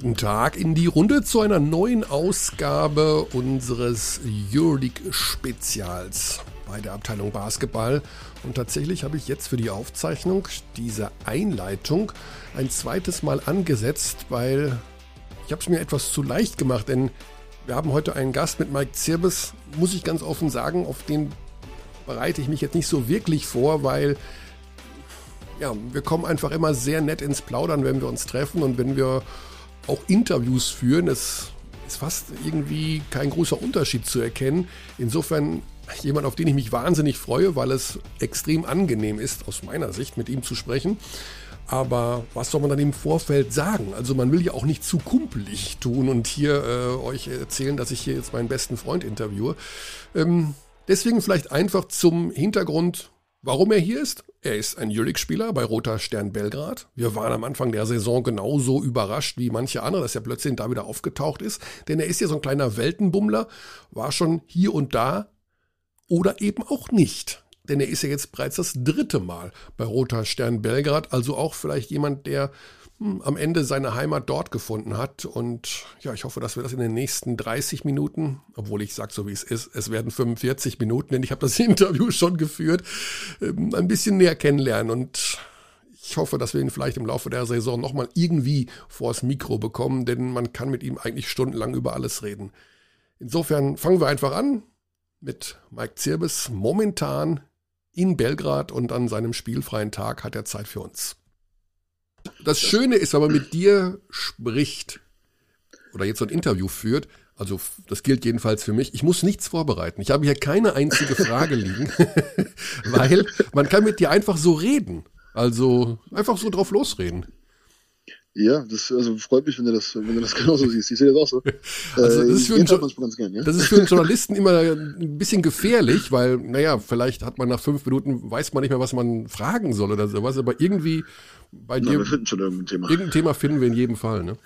Guten Tag in die Runde zu einer neuen Ausgabe unseres Euroleague-Spezials bei der Abteilung Basketball. Und tatsächlich habe ich jetzt für die Aufzeichnung diese Einleitung ein zweites Mal angesetzt, weil ich habe es mir etwas zu leicht gemacht, denn wir haben heute einen Gast mit Mike Zirbes, muss ich ganz offen sagen, auf den bereite ich mich jetzt nicht so wirklich vor, weil ja, wir kommen einfach immer sehr nett ins Plaudern, wenn wir uns treffen und wenn wir auch Interviews führen. Es ist fast irgendwie kein großer Unterschied zu erkennen. Insofern jemand, auf den ich mich wahnsinnig freue, weil es extrem angenehm ist, aus meiner Sicht, mit ihm zu sprechen. Aber was soll man dann im Vorfeld sagen? Also man will ja auch nicht zu kumpelig tun und hier äh, euch erzählen, dass ich hier jetzt meinen besten Freund interviewe. Ähm, deswegen vielleicht einfach zum Hintergrund, warum er hier ist er ist ein Jülich-Spieler bei Roter Stern Belgrad. Wir waren am Anfang der Saison genauso überrascht wie manche andere, dass er plötzlich da wieder aufgetaucht ist. Denn er ist ja so ein kleiner Weltenbummler, war schon hier und da oder eben auch nicht. Denn er ist ja jetzt bereits das dritte Mal bei Roter Stern Belgrad, also auch vielleicht jemand, der am Ende seine Heimat dort gefunden hat. Und ja, ich hoffe, dass wir das in den nächsten 30 Minuten, obwohl ich sage so wie es ist, es werden 45 Minuten, denn ich habe das Interview schon geführt, ähm, ein bisschen näher kennenlernen. Und ich hoffe, dass wir ihn vielleicht im Laufe der Saison nochmal irgendwie vors Mikro bekommen, denn man kann mit ihm eigentlich stundenlang über alles reden. Insofern fangen wir einfach an mit Mike Zirbes. Momentan in Belgrad und an seinem spielfreien Tag hat er Zeit für uns. Das Schöne ist, wenn man mit dir spricht oder jetzt so ein Interview führt, also das gilt jedenfalls für mich, ich muss nichts vorbereiten. Ich habe hier keine einzige Frage liegen, weil man kann mit dir einfach so reden. Also einfach so drauf losreden. Ja, das also freut mich, wenn du das, wenn du das genauso siehst. Ich sehe das auch so. Also das, äh, ist für einen, gern, ja? das ist für einen Journalisten immer ein bisschen gefährlich, weil, naja, vielleicht hat man nach fünf Minuten, weiß man nicht mehr, was man fragen soll oder sowas, aber irgendwie bei Na, dir. Wir finden schon irgendein Thema. Irgendein Thema finden wir in jedem Fall, ne?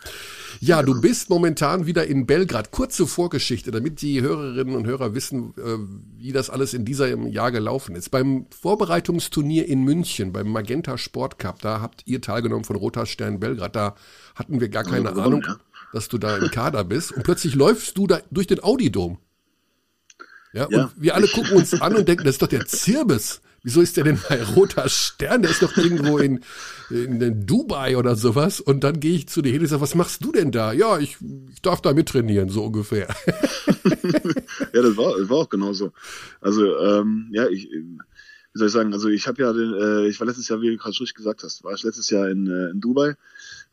Ja, du bist momentan wieder in Belgrad. Kurze Vorgeschichte, damit die Hörerinnen und Hörer wissen, äh, wie das alles in diesem Jahr gelaufen ist. Beim Vorbereitungsturnier in München, beim Magenta Sport Cup, da habt ihr teilgenommen von Roter Stern Belgrad. Da hatten wir gar keine Ahnung, ja. dass du da im Kader bist. Und plötzlich läufst du da durch den Audidom. Ja, ja, und wir alle gucken uns an und denken, das ist doch der Zirbis. Wieso ist der denn bei Roter Stern? Der ist doch irgendwo in, in Dubai oder sowas. Und dann gehe ich zu dir hin und sage, was machst du denn da? Ja, ich, ich darf da mittrainieren, so ungefähr. ja, das war, das war auch genauso. Also, ähm, ja, ich, wie soll ich sagen, also ich habe ja den, äh, ich war letztes Jahr, wie du gerade schon gesagt hast, war ich letztes Jahr in, äh, in Dubai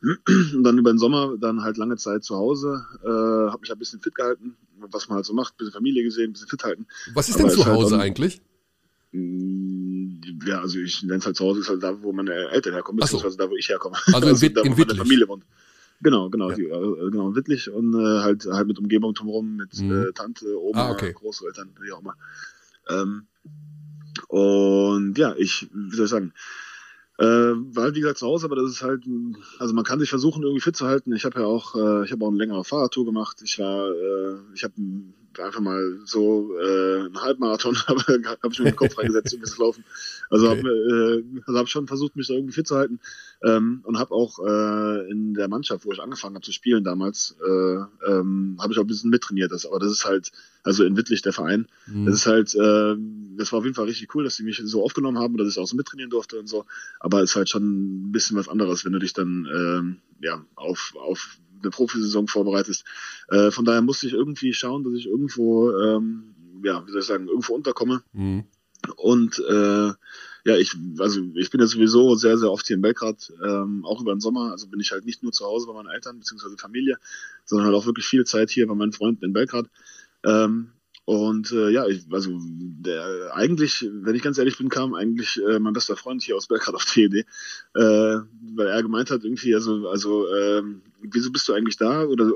und dann über den Sommer dann halt lange Zeit zu Hause, äh, habe mich ein bisschen fit gehalten, was man halt so macht, bisschen Familie gesehen, bisschen fit halten. Was ist denn zu halt Hause halt eigentlich? Mm, ja, also ich nenne es halt zu Hause, ist halt da, wo meine Eltern herkommen, beziehungsweise so. da, wo ich herkomme. Also, also in, da, wo in meine Familie wohnt. Genau, genau, ja. die, äh, genau, in Wittlich und äh, halt halt mit Umgebung drumherum, mit mhm. äh, Tante, Oma, ah, okay. Großeltern, wie auch immer. Ähm, und ja, ich, wie soll ich sagen, äh, war halt wie gesagt zu Hause, aber das ist halt, also man kann sich versuchen irgendwie fit zu halten. Ich habe ja auch, äh, ich habe auch eine längere Fahrradtour gemacht. Ich war, äh, ich habe einfach mal so äh, einen Halbmarathon habe hab ich mir den Kopf reingesetzt, um das Laufen. Also okay. habe äh, also hab schon versucht, mich da irgendwie fit zu halten ähm, und habe auch äh, in der Mannschaft, wo ich angefangen habe zu spielen damals, äh, ähm, habe ich auch ein bisschen mittrainiert. Das, aber das ist halt, also in Wittlich der Verein, mhm. das ist halt, äh, das war auf jeden Fall richtig cool, dass sie mich so aufgenommen haben oder dass ich auch so mittrainieren durfte und so. Aber es ist halt schon ein bisschen was anderes, wenn du dich dann ähm, ja auf auf eine Profisaison vorbereitest. Äh, von daher musste ich irgendwie schauen, dass ich irgendwo, ähm, ja, wie soll ich sagen, irgendwo unterkomme. Mhm. Und äh, ja, ich, also ich bin ja sowieso sehr, sehr oft hier in Belgrad, ähm, auch über den Sommer. Also bin ich halt nicht nur zu Hause bei meinen Eltern bzw. Familie, sondern halt auch wirklich viel Zeit hier bei meinen Freunden in Belgrad. Ähm, und äh, ja, ich, also der, eigentlich, wenn ich ganz ehrlich bin, kam eigentlich äh, mein bester Freund hier aus Belgrad auf die Idee, äh, weil er gemeint hat irgendwie, also, also äh, wieso bist du eigentlich da? Oder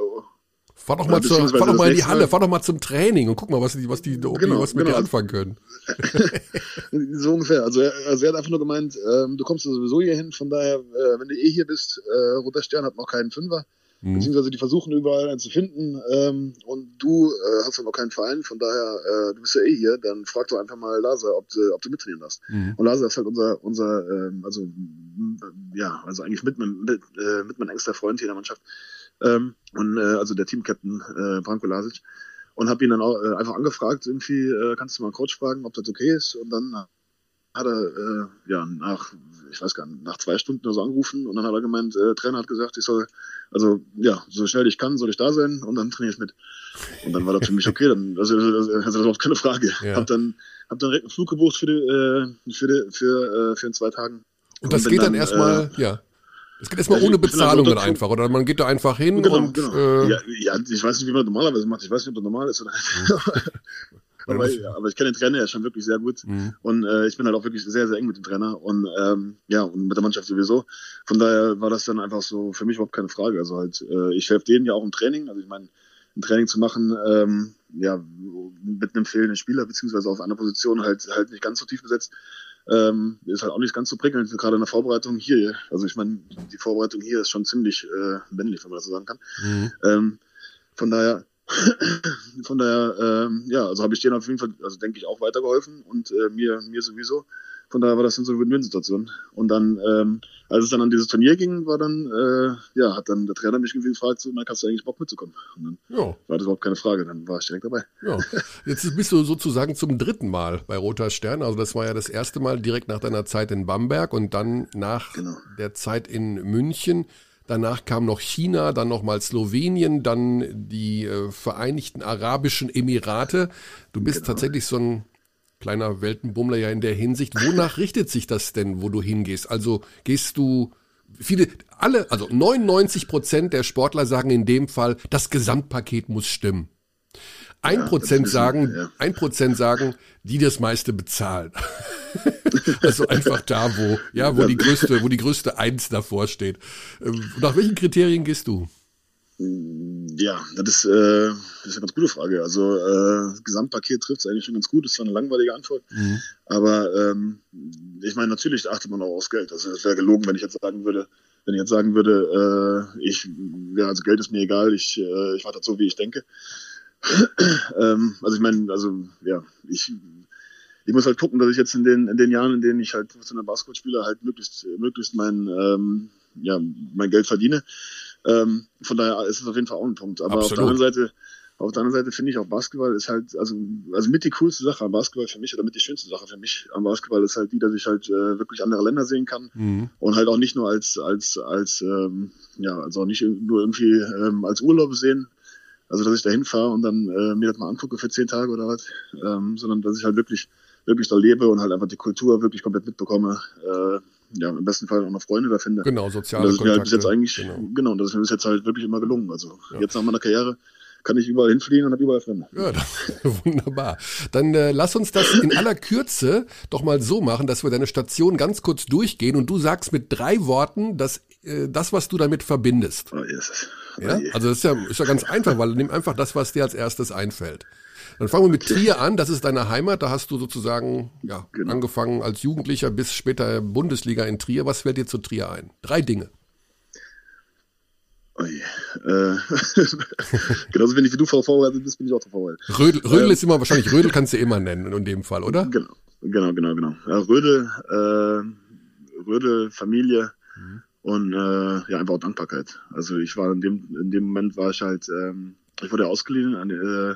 Fahr doch mal, zur, fahr doch mal in die Halle, fahr doch mal zum Training und guck mal, was die, was die genau, was mit genau. dir anfangen können. so ungefähr. Also er, also er hat einfach nur gemeint, ähm, du kommst sowieso hier hin, von daher, äh, wenn du eh hier bist, äh, Roter Stern hat noch keinen Fünfer. Mhm. Beziehungsweise die versuchen überall einen zu finden ähm, und du äh, hast noch keinen Verein, von daher, äh, du bist ja eh hier, dann frag doch einfach mal Laser, ob du, ob du mittrainieren darfst. Mhm. Und Laser ist halt unser, unser ähm, also ja, also eigentlich mit, mit, äh, mit mein engster Freund hier in der Mannschaft. Ähm, und äh, also der Team-Captain äh, Branko Lasic und habe ihn dann auch äh, einfach angefragt, irgendwie äh, kannst du mal einen Coach fragen, ob das okay ist und dann hat er äh, ja nach ich weiß gar nicht nach zwei Stunden oder so angerufen und dann hat er gemeint, äh, Trainer hat gesagt, ich soll also ja so schnell ich kann soll ich da sein und dann trainiere ich mit und dann war das für mich okay, dann also, also, also das ist überhaupt keine Frage. Ja. Hab dann hab dann direkt einen Flug gebucht für die, äh, für die, für äh, für in zwei Tagen. Und das und geht dann, dann erstmal äh, ja es geht erstmal ja, ohne Bezahlung dann einfach, oder man geht da einfach hin genau, und. Genau. Äh, ja, ja, ich weiß nicht, wie man das normalerweise macht. Ich weiß nicht, ob das normal ist oder. aber, ja, aber ich kenne den Trainer ja schon wirklich sehr gut. Mhm. Und äh, ich bin halt auch wirklich sehr, sehr eng mit dem Trainer. Und ähm, ja, und mit der Mannschaft sowieso. Von daher war das dann einfach so für mich überhaupt keine Frage. Also halt, äh, ich helfe denen ja auch im Training. Also ich meine, ein Training zu machen, ähm, ja, mit einem fehlenden Spieler, beziehungsweise auf einer Position halt halt nicht ganz so tief besetzt, ähm, ist halt auch nicht ganz so prickelnd, gerade in der Vorbereitung hier. Also ich meine, die Vorbereitung hier ist schon ziemlich äh, männlich, wenn man das so sagen kann. Mhm. Ähm, von daher, von daher, ähm, ja, also habe ich denen auf jeden Fall, also denke ich, auch weitergeholfen und äh, mir, mir sowieso. Von daher war das dann so eine Win-Win-Situation. Und dann, ähm, als es dann an dieses Turnier ging, war dann, äh, ja, hat dann der Trainer mich gefragt, so, Mike, hast du eigentlich Bock mitzukommen? Und dann ja. war das überhaupt keine Frage, dann war ich direkt dabei. Ja. Jetzt bist du sozusagen zum dritten Mal bei Roter Stern. Also das war ja das erste Mal direkt nach deiner Zeit in Bamberg und dann nach genau. der Zeit in München. Danach kam noch China, dann nochmal Slowenien, dann die äh, Vereinigten Arabischen Emirate. Du bist genau. tatsächlich so ein kleiner Weltenbummler ja in der Hinsicht. Wonach richtet sich das denn, wo du hingehst? Also gehst du viele, alle, also 99 Prozent der Sportler sagen in dem Fall, das Gesamtpaket muss stimmen. Ein ja, Prozent sagen, ja. ein Prozent sagen, die das meiste bezahlen. also einfach da, wo, ja, wo die größte, wo die größte Eins davor steht. Ähm, nach welchen Kriterien gehst du? Ja, das ist, äh, das ist eine ganz gute Frage. Also äh, das Gesamtpaket trifft es eigentlich schon ganz gut. Das ist zwar eine langweilige Antwort, mhm. aber ähm, ich meine, natürlich achtet man auch aufs Geld. Also es wäre gelogen, wenn ich jetzt sagen würde, wenn ich jetzt sagen würde, äh, ich, ja, also Geld ist mir egal, ich, äh, ich mache das so, wie ich denke. ähm, also ich meine, also ja, ich ich muss halt gucken, dass ich jetzt in den, in den Jahren, in denen ich halt professioneller Basketball spiele, halt möglichst, möglichst mein, ähm, ja, mein Geld verdiene. Ähm, von daher ist es auf jeden Fall auch ein Punkt. Aber Absolut. auf der anderen Seite, auf der anderen Seite finde ich auch Basketball ist halt, also, also mit die coolste Sache am Basketball für mich oder mit die schönste Sache für mich am Basketball ist halt die, dass ich halt äh, wirklich andere Länder sehen kann mhm. und halt auch nicht nur als, als, als, ähm, ja, also nicht nur irgendwie ähm, als Urlaub sehen, also dass ich da hinfahre und dann äh, mir das mal angucke für zehn Tage oder was, ähm, sondern dass ich halt wirklich, wirklich da lebe und halt einfach die Kultur wirklich komplett mitbekomme. Äh, ja, im besten Fall auch noch Freunde da finde. Genau, soziale und das ist mir halt bis jetzt eigentlich, genau. genau, das ist mir bis jetzt halt wirklich immer gelungen. Also ja. jetzt nach meiner Karriere kann ich überall hinfliegen und habe überall Freunde. Ja, wunderbar. Dann äh, lass uns das in aller Kürze doch mal so machen, dass wir deine Station ganz kurz durchgehen und du sagst mit drei Worten, dass äh, das, was du damit verbindest. Oh, yes. Ja? Also das ist ja, ist ja ganz einfach, weil nimm einfach das, was dir als erstes einfällt. Dann fangen wir mit Trier an. Das ist deine Heimat. Da hast du sozusagen ja, genau. angefangen als Jugendlicher bis später Bundesliga in Trier. Was fällt dir zu Trier ein? Drei Dinge. Oh äh, genauso wenig wie du vorbereitet bist, bin ich auch vorbereitet. Rödel, Rödel ähm, ist immer wahrscheinlich, Rödel kannst du immer nennen in dem Fall, oder? Genau, genau, genau, genau. Ja, Rödel, äh, Rödel, Familie mhm. Und äh, ja, einfach auch Dankbarkeit. Also ich war in dem, in dem Moment war ich halt, ähm, ich wurde ausgeliehen an, äh,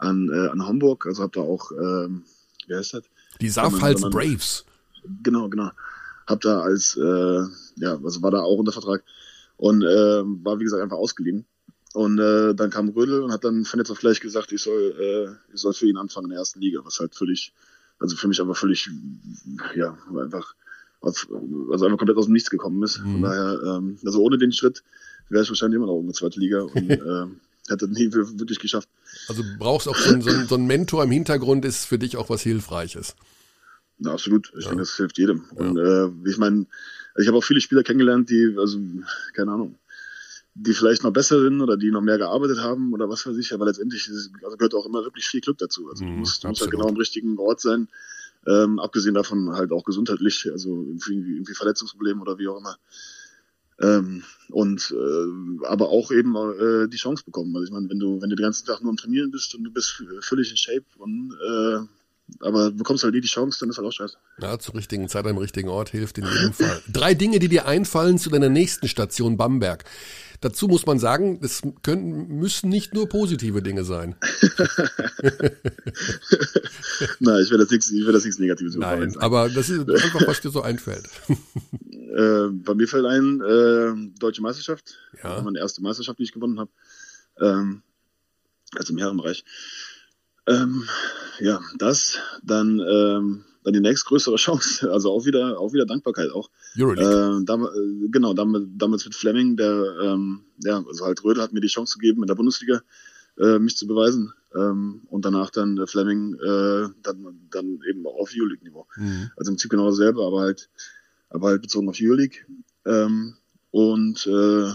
an, äh, an Hamburg, also habe da auch, ähm, wie heißt das? Die Saarpfalz Braves. Genau, genau. Hab da als, äh, ja, also war da auch unter Vertrag und äh, war, wie gesagt, einfach ausgeliehen. Und äh, dann kam Rödel und hat dann von jetzt auf gleich gesagt, ich soll, äh, ich soll für ihn anfangen in der ersten Liga, was halt völlig, also für mich einfach völlig, ja, einfach, auf, also einfach komplett aus dem Nichts gekommen ist. Mhm. Von daher, ähm, also ohne den Schritt wäre ich wahrscheinlich immer noch in der zweiten Liga und äh, hätte nie wirklich geschafft. Also brauchst auch so, so, so ein Mentor im Hintergrund ist für dich auch was Hilfreiches. Ja, absolut. Ich ja. denke, das hilft jedem. Ja. Und äh, ich meine, ich habe auch viele Spieler kennengelernt, die, also, keine Ahnung, die vielleicht noch besser sind oder die noch mehr gearbeitet haben oder was weiß ich, aber letztendlich ist, also gehört auch immer wirklich viel Glück dazu. Also du mhm, musst, du musst halt genau am richtigen Ort sein. Ähm, abgesehen davon halt auch gesundheitlich, also irgendwie, irgendwie Verletzungsprobleme oder wie auch immer. Ähm, und äh, aber auch eben äh, die Chance bekommen. Also ich meine, wenn du, wenn du den ganzen Tag nur am Trainieren bist und du bist völlig in Shape und äh, aber bekommst halt nie die Chance, dann ist halt auch scheiße. Ja, zur richtigen Zeit am richtigen Ort hilft in jedem Fall. Drei Dinge, die dir einfallen zu deiner nächsten Station Bamberg. Dazu muss man sagen, das können, müssen nicht nur positive Dinge sein. Nein, ich will das nichts, ich will das nichts Negatives Nein, aber das ist einfach, was dir so einfällt. äh, bei mir fällt ein, äh, Deutsche Meisterschaft. Ja. Meine erste Meisterschaft, die ich gewonnen habe. Ähm, also im Herrenbereich. Ähm, ja, das, dann, ähm, dann die nächstgrößere Chance, also auch wieder, auch wieder Dankbarkeit auch. Euroleague. Äh, dam, äh, genau, damals, damals mit Fleming, der, ähm, ja, also halt Rödel hat mir die Chance gegeben in der Bundesliga, äh, mich zu beweisen. Ähm, und danach dann äh, Fleming, äh, dann, dann eben auch auf Euroleague-Niveau. Mhm. Also im Prinzip genau dasselbe, aber halt, aber halt bezogen auf Euroleague. Ähm, und äh,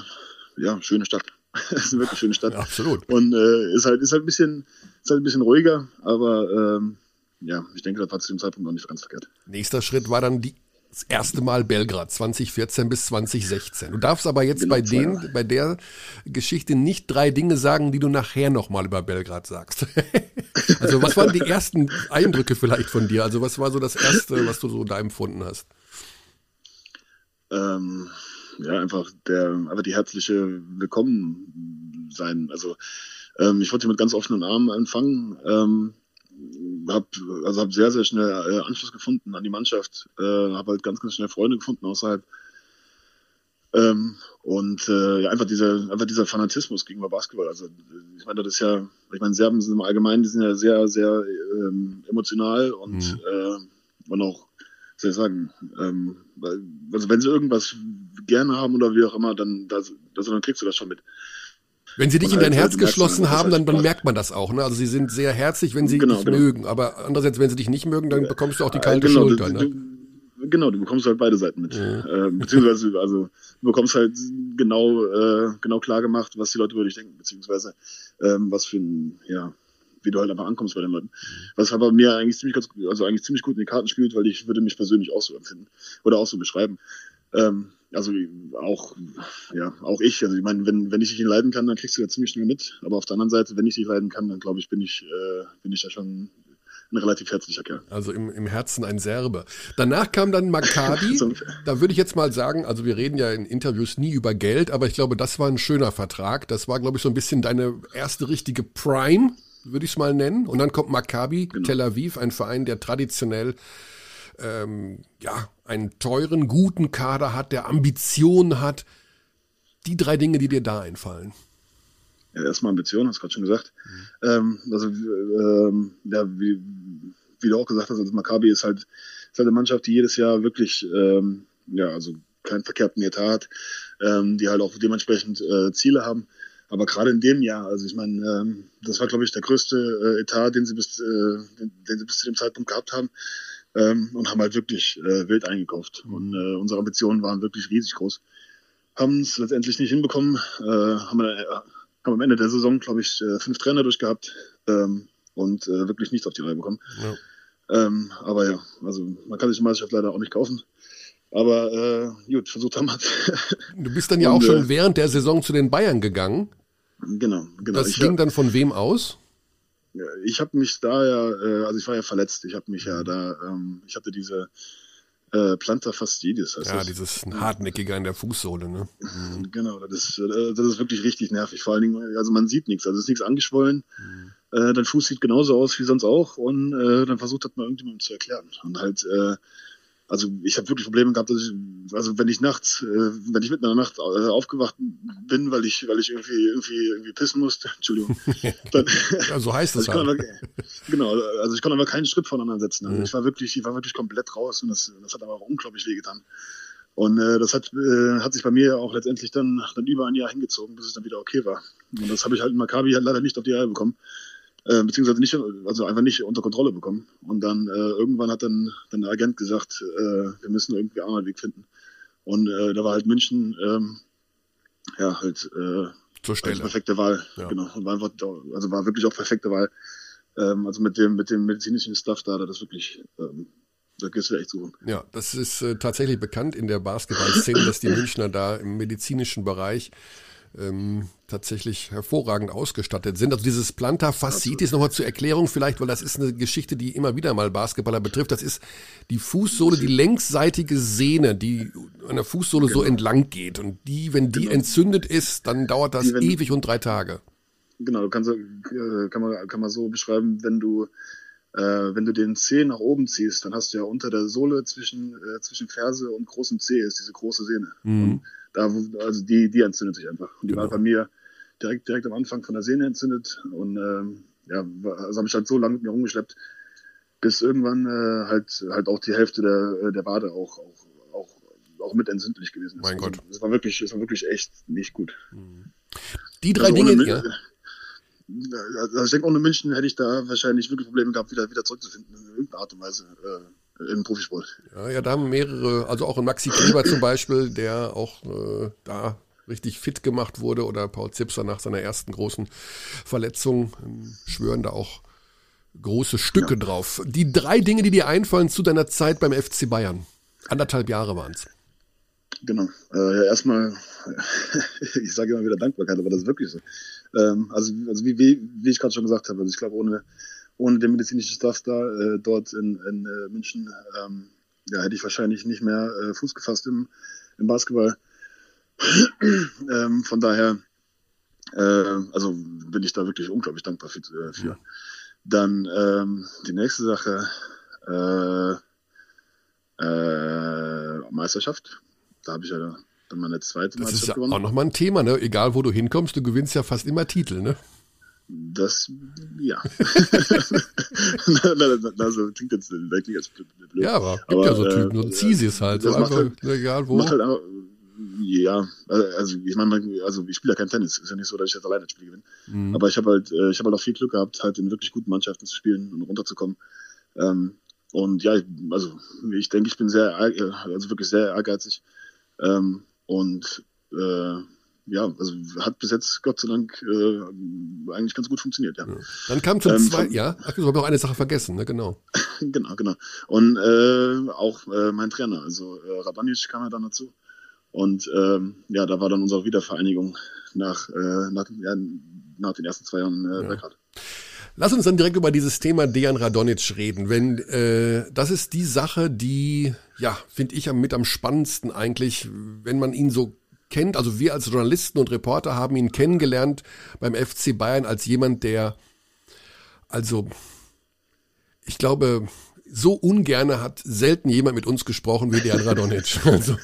ja, schöne Stadt. das ist eine wirklich schöne Stadt. Ja, absolut. Und äh, ist halt, ist halt ein bisschen, ist halt ein bisschen ruhiger, aber ähm, ja, ich denke, das war zu dem Zeitpunkt noch nicht ganz verkehrt. Nächster Schritt war dann die, das erste Mal Belgrad, 2014 bis 2016. Du darfst aber jetzt genau, bei den, bei der Geschichte nicht drei Dinge sagen, die du nachher nochmal über Belgrad sagst. also was waren die ersten Eindrücke vielleicht von dir? Also was war so das erste, was du so da empfunden hast? Ähm, ja, einfach der, einfach die herzliche Willkommen sein. Also ähm, ich wollte mit ganz offenen Armen empfangen. Ähm, habe also hab sehr, sehr schnell äh, Anschluss gefunden an die Mannschaft, äh, habe halt ganz, ganz schnell Freunde gefunden außerhalb. Ähm, und äh, ja, einfach dieser, einfach dieser Fanatismus gegenüber Basketball. Also ich meine, das ist ja, ich meine, Serben sind im Allgemeinen, die sind ja sehr, sehr ähm, emotional und, mhm. äh, und auch, soll ich sagen, ähm, also wenn sie irgendwas gerne haben oder wie auch immer, dann, das, also dann kriegst du das schon mit. Wenn sie dich in dein Herz geschlossen haben, dann, dann merkt man das auch. Ne? Also sie sind sehr herzlich, wenn sie genau, dich genau. mögen. Aber andererseits, wenn sie dich nicht mögen, dann bekommst du auch die kalte genau, Schulter. Du, ne? du, genau, du bekommst halt beide Seiten mit. Ja. Äh, beziehungsweise, also du bekommst halt genau, äh, genau klar gemacht, was die Leute über dich denken, beziehungsweise ähm, was für ein, ja, wie du halt einfach ankommst bei den Leuten. Was aber mir eigentlich ziemlich ganz, also eigentlich ziemlich gut in die Karten spielt, weil ich würde mich persönlich auch so empfinden oder auch so beschreiben. Ähm, also auch, ja, auch ich. Also ich meine, wenn, wenn ich dich leiden kann, dann kriegst du ja ziemlich schnell mit. Aber auf der anderen Seite, wenn ich dich leiden kann, dann glaube ich, bin ich, äh, bin ich ja schon ein relativ herzlicher Kerl. Also im, im Herzen ein Serbe. Danach kam dann Maccabi. da würde ich jetzt mal sagen, also wir reden ja in Interviews nie über Geld, aber ich glaube, das war ein schöner Vertrag. Das war, glaube ich, so ein bisschen deine erste richtige Prime, würde ich es mal nennen. Und dann kommt Maccabi, genau. Tel Aviv, ein Verein, der traditionell ähm, ja, einen teuren, guten Kader hat, der Ambitionen hat. Die drei Dinge, die dir da einfallen. Ja, erstmal Ambitionen, hast du gerade schon gesagt. Mhm. Ähm, also, ähm, ja, wie, wie, du auch gesagt hast, also Maccabi ist halt, ist halt eine Mannschaft, die jedes Jahr wirklich, ähm, ja, also keinen verkehrten Etat hat, ähm, die halt auch dementsprechend äh, Ziele haben. Aber gerade in dem Jahr, also ich meine, ähm, das war, glaube ich, der größte äh, Etat, den sie bis, äh, den, den, sie bis zu dem Zeitpunkt gehabt haben ähm, und haben halt wirklich äh, wild eingekauft. Und äh, unsere Ambitionen waren wirklich riesig groß. Haben es letztendlich nicht hinbekommen, äh, haben, äh, haben am Ende der Saison, glaube ich, äh, fünf Trainer durchgehabt ähm, und äh, wirklich nichts auf die Reihe bekommen. Ja. Ähm, aber ja, also man kann sich die Meisterschaft leider auch nicht kaufen. Aber äh, gut, versucht haben wir Du bist dann ja und, auch schon äh, während der Saison zu den Bayern gegangen. Genau, genau. Das ich ging dann von wem aus? ich habe mich da ja, äh, also ich war ja verletzt. Ich habe mich ja da, ähm, ich hatte diese äh, Plantar. Heißt ja, das. dieses hartnäckige an der Fußsohle, ne? Mhm. Genau, das ist, äh, das ist wirklich richtig nervig. Vor allen Dingen, also man sieht nichts, also es ist nichts angeschwollen. Mhm. Äh, dein Fuß sieht genauso aus wie sonst auch und äh, dann versucht hat man irgendjemandem zu erklären. Und halt, äh, also ich habe wirklich Probleme gehabt, dass ich, also wenn ich nachts, äh, wenn ich mitten in der Nacht äh, aufgewacht bin, weil ich, weil ich irgendwie, irgendwie, irgendwie pissen musste, Entschuldigung. Dann, ja, so heißt also das halt. Aber, genau, also ich konnte aber keinen Schritt voneinander setzen. Also mhm. ich war wirklich, ich war wirklich komplett raus und das, das hat aber auch unglaublich wehgetan. Und äh, das hat, äh, hat sich bei mir auch letztendlich dann, dann über ein Jahr hingezogen, bis es dann wieder okay war. Und das habe ich halt in Maccabi halt leider nicht auf die Reihe bekommen äh, beziehungsweise nicht, also einfach nicht unter Kontrolle bekommen. Und dann äh, irgendwann hat dann, dann der Agent gesagt, äh, wir müssen irgendwie einen anderen Weg finden. Und äh, da war halt München, ähm, ja, halt äh, zur Stelle. perfekte Wahl. Ja. Genau. Und war einfach, also war wirklich auch perfekte Wahl. Ähm, also mit dem, mit dem medizinischen Stuff da, da das wirklich, ähm, da gehst du echt suchen. Ja, das ist äh, tatsächlich bekannt in der Basketballszene, dass die Münchner da im medizinischen Bereich ähm, tatsächlich hervorragend ausgestattet sind. Also dieses Plantar fasciitis nochmal zur Erklärung vielleicht, weil das ist eine Geschichte, die immer wieder mal Basketballer betrifft. Das ist die Fußsohle, die längsseitige Sehne, die an der Fußsohle genau. so entlang geht. Und die, wenn die genau. entzündet ist, dann dauert das die, ewig und drei Tage. Genau, kann, äh, kann, man, kann man so beschreiben, wenn du äh, wenn du den Zeh nach oben ziehst, dann hast du ja unter der Sohle zwischen, äh, zwischen Ferse und großem Zeh ist diese große Sehne. Mhm. Da, also die, die entzündet sich einfach. Und die genau. war bei mir direkt, direkt am Anfang von der Sehne entzündet und ähm, ja, also habe ich halt so lange mit mir rumgeschleppt, bis irgendwann äh, halt halt auch die Hälfte der, der Wade auch, auch, auch, auch mit entzündlich gewesen ist. Mein Gott. Es war wirklich, es war wirklich echt nicht gut. Mhm. Die drei also Dinge, ja also ich denke, ohne München hätte ich da wahrscheinlich wirklich Probleme gehabt, wieder, wieder zurückzufinden in irgendeiner Art und Weise äh, im Profisport. Ja, ja, da haben mehrere, also auch ein Maxi Kleber zum Beispiel, der auch äh, da richtig fit gemacht wurde oder Paul Zipser nach seiner ersten großen Verletzung ähm, schwören da auch große Stücke ja. drauf. Die drei Dinge, die dir einfallen zu deiner Zeit beim FC Bayern. Anderthalb Jahre waren es. Genau. Äh, ja, erstmal, ich sage immer wieder Dankbarkeit, aber das ist wirklich so. Ähm, also, also wie, wie, wie ich gerade schon gesagt habe, also ich glaube, ohne, ohne den medizinischen Staff da äh, dort in, in äh, München, ähm, ja, hätte ich wahrscheinlich nicht mehr äh, Fuß gefasst im, im Basketball. ähm, von daher, äh, also bin ich da wirklich unglaublich dankbar für. Äh, für. Dann ähm, die nächste Sache, äh, Meisterschaft. Da habe ich ja dann meine zweite Das ist ja gewonnen. auch nochmal ein Thema, ne? Egal wo du hinkommst, du gewinnst ja fast immer Titel, ne? Das, ja. also, klingt jetzt, klingt jetzt blöd. Ja, aber gibt aber, ja so Typen, äh, so Zisis halt, so einfach, halt, egal wo. Halt einfach, ja, also ich meine, also ich spiele ja kein Tennis, ist ja nicht so, dass ich jetzt alleine das Spiel gewinne. Mhm. Aber ich habe halt, äh, ich habe halt auch viel Glück gehabt, halt in wirklich guten Mannschaften zu spielen und runterzukommen. Ähm, und ja, also ich denke, ich bin sehr, also wirklich sehr ehrgeizig. Ähm, und äh, ja, also hat bis jetzt Gott sei Dank äh, eigentlich ganz gut funktioniert, ja. ja. Dann kam zum ähm, zweiten, ja, ach, du hast noch eine Sache vergessen, ne, genau. genau, genau. Und äh, auch äh, mein Trainer, also äh, Rabanic kam ja dann dazu. Und ähm, ja, da war dann unsere Wiedervereinigung nach, äh, nach, ja, nach den ersten zwei Jahren äh, ja. Belgrad. Lass uns dann direkt über dieses Thema Dejan Radonic reden. Wenn äh, das ist die Sache, die ja finde ich mit am spannendsten eigentlich, wenn man ihn so kennt. Also wir als Journalisten und Reporter haben ihn kennengelernt beim FC Bayern als jemand, der also ich glaube so ungerne hat selten jemand mit uns gesprochen wie Dejan Radonic. Also,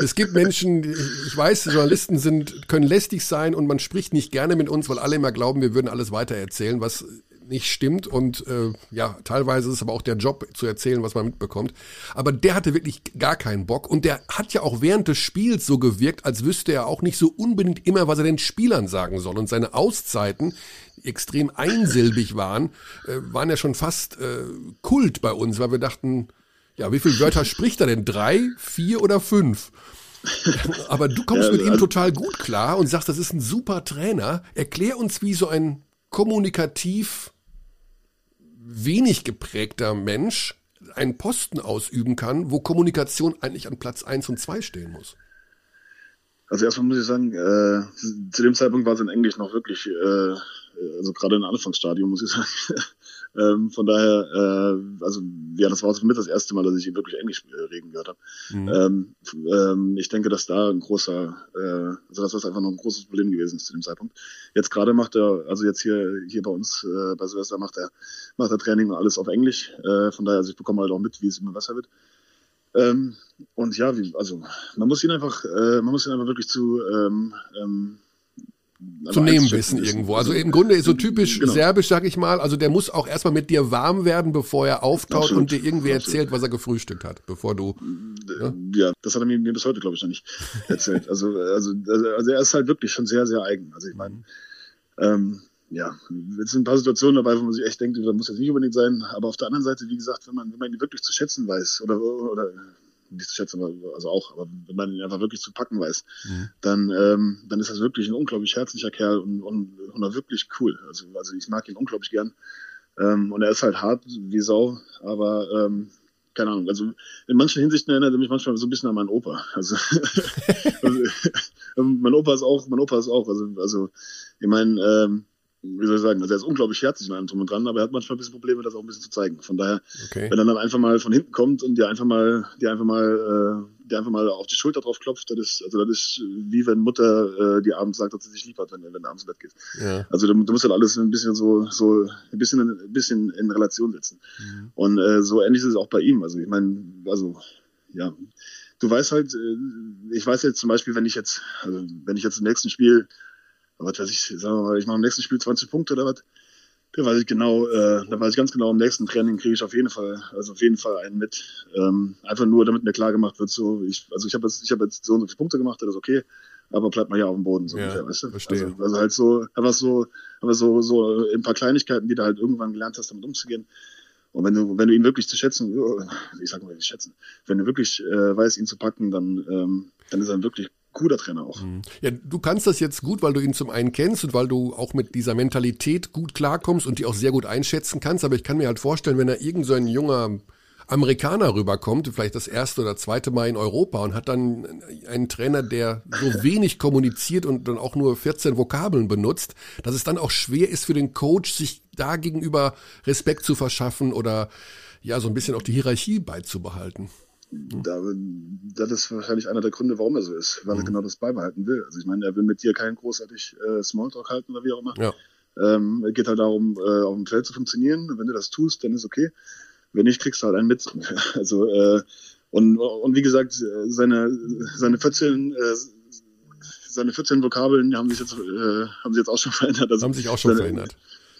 es gibt Menschen, ich weiß, Journalisten sind, können lästig sein und man spricht nicht gerne mit uns, weil alle immer glauben, wir würden alles weiter erzählen, was nicht stimmt und äh, ja, teilweise ist es aber auch der Job zu erzählen, was man mitbekommt. Aber der hatte wirklich gar keinen Bock und der hat ja auch während des Spiels so gewirkt, als wüsste er auch nicht so unbedingt immer, was er den Spielern sagen soll. Und seine Auszeiten, die extrem einsilbig waren, äh, waren ja schon fast äh, Kult bei uns, weil wir dachten, ja, wie viele Wörter spricht er denn? Drei, vier oder fünf? Aber du kommst ja, mit ihm also total gut klar und sagst, das ist ein super Trainer. Erklär uns, wie so ein kommunikativ wenig geprägter Mensch einen Posten ausüben kann, wo Kommunikation eigentlich an Platz 1 und 2 stehen muss? Also erstmal muss ich sagen, äh, zu dem Zeitpunkt war es in Englisch noch wirklich, äh, also gerade im Anfangsstadium muss ich sagen, ähm, von daher, äh, also ja, das war für mich das erste Mal, dass ich wirklich Englisch äh, reden gehört habe. Mhm. Ähm, ähm, ich denke, dass da ein großer, äh, also das ist einfach noch ein großes Problem gewesen ist zu dem Zeitpunkt. Jetzt gerade macht er, also jetzt hier hier bei uns äh, bei Silvester macht er macht er Training und alles auf Englisch. Äh, von daher, also ich bekomme halt auch mit, wie es immer besser wird. Ähm, und ja, wie, also man muss ihn einfach, äh, man muss ihn einfach wirklich zu ähm, ähm, zu nehmen wissen irgendwo. Also im Grunde ist so typisch genau. serbisch, sag ich mal. Also der muss auch erstmal mit dir warm werden, bevor er auftaucht Absolut. und dir irgendwie Absolut. erzählt, was er gefrühstückt hat, bevor du. Ja, ja das hat er mir, mir bis heute, glaube ich, noch nicht erzählt. also, also, also er ist halt wirklich schon sehr, sehr eigen. Also ich meine, mhm. ähm, ja, jetzt sind ein paar Situationen dabei, wo man sich echt denkt, da muss jetzt nicht unbedingt sein. Aber auf der anderen Seite, wie gesagt, wenn man, wenn man ihn wirklich zu schätzen weiß oder, oder nicht zu schätzen, aber, also auch, aber wenn man ihn einfach wirklich zu packen weiß, mhm. dann, ähm, dann ist das wirklich ein unglaublich herzlicher Kerl und, und, und wirklich cool. Also, also ich mag ihn unglaublich gern. Ähm, und er ist halt hart wie Sau, aber ähm, keine Ahnung, also in manchen Hinsichten erinnert er mich manchmal so ein bisschen an meinen Opa. Also, also mein Opa ist auch, mein Opa ist auch, also, also ich meine, ähm, wie soll ich sagen, also er ist unglaublich herzlich in allem drum und dran, aber er hat manchmal ein bisschen Probleme, das auch ein bisschen zu zeigen. Von daher, okay. wenn er dann einfach mal von hinten kommt und dir einfach mal, dir einfach mal, äh, dir einfach mal auf die Schulter drauf klopft, das ist, also das ist wie wenn Mutter äh, die abends sagt, dass sie dich lieb hat, wenn, wenn du abends ins Bett gehst. Ja. Also du, du musst halt alles ein bisschen so, so ein bisschen, ein bisschen in Relation setzen. Mhm. Und äh, so ähnlich ist es auch bei ihm. Also ich meine, also ja, du weißt halt, äh, ich weiß jetzt zum Beispiel, wenn ich jetzt, also wenn ich jetzt im nächsten Spiel was weiß ich, sagen wir mal, ich mache im nächsten Spiel 20 Punkte oder was, da weiß ich genau, äh, da weiß ich ganz genau, im nächsten Training kriege ich auf jeden Fall, also auf jeden Fall einen mit. Ähm, einfach nur, damit mir klar gemacht wird, so, ich, also ich habe jetzt, ich habe jetzt so und so viele Punkte gemacht, das ist okay, aber bleibt mal hier auf dem Boden, so ja, ungefähr, weißt du? Verstehe. Also, also halt so, aber so, aber so, so ein paar Kleinigkeiten, die du halt irgendwann gelernt hast, damit umzugehen. Und wenn du, wenn du ihn wirklich zu schätzen, ich sag mal, nicht schätzen, wenn du wirklich äh, weißt, ihn zu packen, dann, ähm, dann ist er wirklich cooler Trainer auch. Mhm. Ja, du kannst das jetzt gut, weil du ihn zum einen kennst und weil du auch mit dieser Mentalität gut klarkommst und die auch sehr gut einschätzen kannst. Aber ich kann mir halt vorstellen, wenn er irgend so ein junger Amerikaner rüberkommt, vielleicht das erste oder zweite Mal in Europa und hat dann einen Trainer, der so wenig kommuniziert und dann auch nur 14 Vokabeln benutzt, dass es dann auch schwer ist für den Coach, sich da gegenüber Respekt zu verschaffen oder ja, so ein bisschen auch die Hierarchie beizubehalten. Da, das ist wahrscheinlich einer der Gründe, warum er so ist, weil mhm. er genau das beibehalten will. Also ich meine, er will mit dir keinen großartig äh, Smalltalk halten oder wie auch immer. Ja. Ähm, es geht halt darum, äh, auf dem Feld zu funktionieren. Wenn du das tust, dann ist okay. Wenn nicht, kriegst du halt einen mit. also äh, und, und wie gesagt, seine, seine 14 äh, seine 14 Vokabeln haben sich jetzt, äh, haben sich jetzt auch schon verändert. Also haben sich auch schon seine, verändert.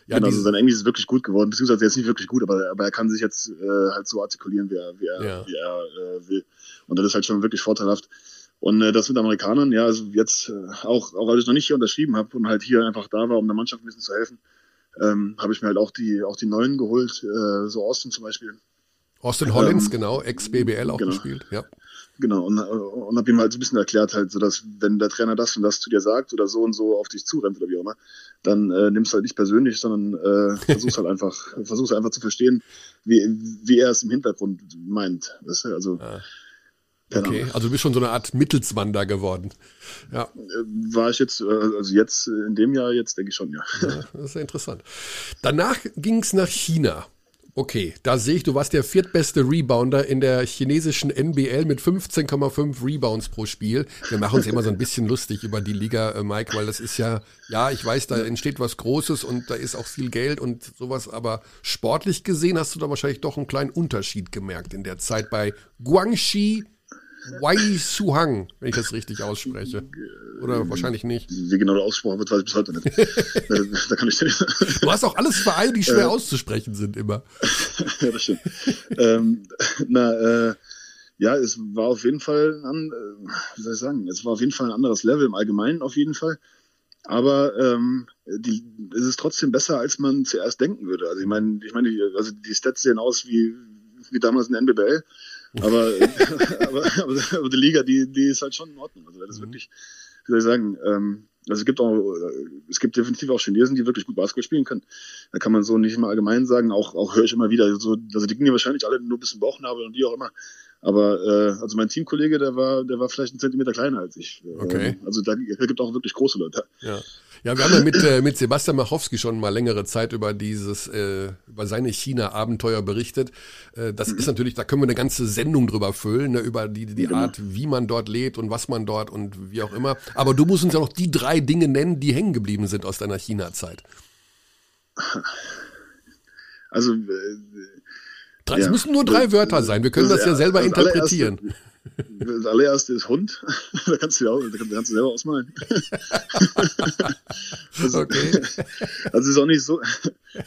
Ja, genau, also sein Englisch ist wirklich gut geworden, beziehungsweise jetzt nicht wirklich gut, aber, aber er kann sich jetzt äh, halt so artikulieren, wie er, wie er, ja. wie er äh, will. Und das ist halt schon wirklich vorteilhaft. Und äh, das mit Amerikanern, ja, also jetzt äh, auch, auch als ich noch nicht hier unterschrieben habe und halt hier einfach da war, um der Mannschaft ein bisschen zu helfen, ähm, habe ich mir halt auch die auch die neuen geholt, äh, so Austin zum Beispiel. Austin Hollins, ähm, genau, ex-BBL auch genau. gespielt, ja. Genau, und, und habe ihm halt so ein bisschen erklärt, halt, so dass wenn der Trainer das und das zu dir sagt oder so und so auf dich zurennt oder wie auch immer, dann äh, nimmst du halt nicht persönlich, sondern äh, versuchst halt einfach, versuchst einfach zu verstehen, wie, wie er es im Hintergrund meint. Weißt du? Also ja. Okay, also du bist schon so eine Art Mittelswander geworden. Ja. Äh, war ich jetzt, äh, also jetzt in dem Jahr, jetzt denke ich schon, ja. ja das ist ja interessant. Danach ging es nach China. Okay, da sehe ich, du warst der viertbeste Rebounder in der chinesischen NBL mit 15,5 Rebounds pro Spiel. Wir machen uns immer so ein bisschen lustig über die Liga, äh, Mike, weil das ist ja, ja, ich weiß, da entsteht was Großes und da ist auch viel Geld und sowas, aber sportlich gesehen hast du da wahrscheinlich doch einen kleinen Unterschied gemerkt in der Zeit bei Guangxi Wei Suhang, wenn ich das richtig ausspreche. Oder wahrscheinlich nicht. Wie genau der ausgesprochen wird, weiß ich bis heute nicht. da, kann ich Du hast auch alles Vereine, die schwer äh, auszusprechen sind immer. ja, das stimmt. ähm, na, äh, ja, es war auf jeden Fall, ein, äh, wie soll ich sagen, es war auf jeden Fall ein anderes Level im Allgemeinen auf jeden Fall. Aber ähm, die, es ist trotzdem besser, als man zuerst denken würde. Also ich meine, ich meine, also die Stats sehen aus wie, wie damals in NBBL. Aber, aber, aber, aber, die Liga, die, die ist halt schon in Ordnung. Also das ist mhm. wirklich, wie soll ich sagen, ähm, also es gibt auch, es gibt definitiv auch Chinesen, die wirklich gut Basketball spielen können. Da kann man so nicht immer allgemein sagen. Auch, auch höre ich immer wieder so, also die gingen wahrscheinlich alle nur ein bisschen Bauchnabel und wie auch immer. Aber äh, also mein Teamkollege, der war, der war vielleicht einen Zentimeter kleiner als ich. Okay. Also da, da gibt auch wirklich große Leute. Ja. Ja, wir haben ja mit, äh, mit Sebastian Machowski schon mal längere Zeit über dieses, äh, über seine China-Abenteuer berichtet. Äh, das mhm. ist natürlich, da können wir eine ganze Sendung drüber füllen, ne, über die, die genau. Art, wie man dort lebt und was man dort und wie auch immer. Aber du musst uns ja noch die drei Dinge nennen, die hängen geblieben sind aus deiner China-Zeit. Also, äh, drei, ja. Es müssen nur drei Wörter sein. Wir können das, das ja selber interpretieren. Das allererste ist Hund. da kannst du ja auch, da kannst du selber ausmalen. also, okay. Also ist auch nicht so,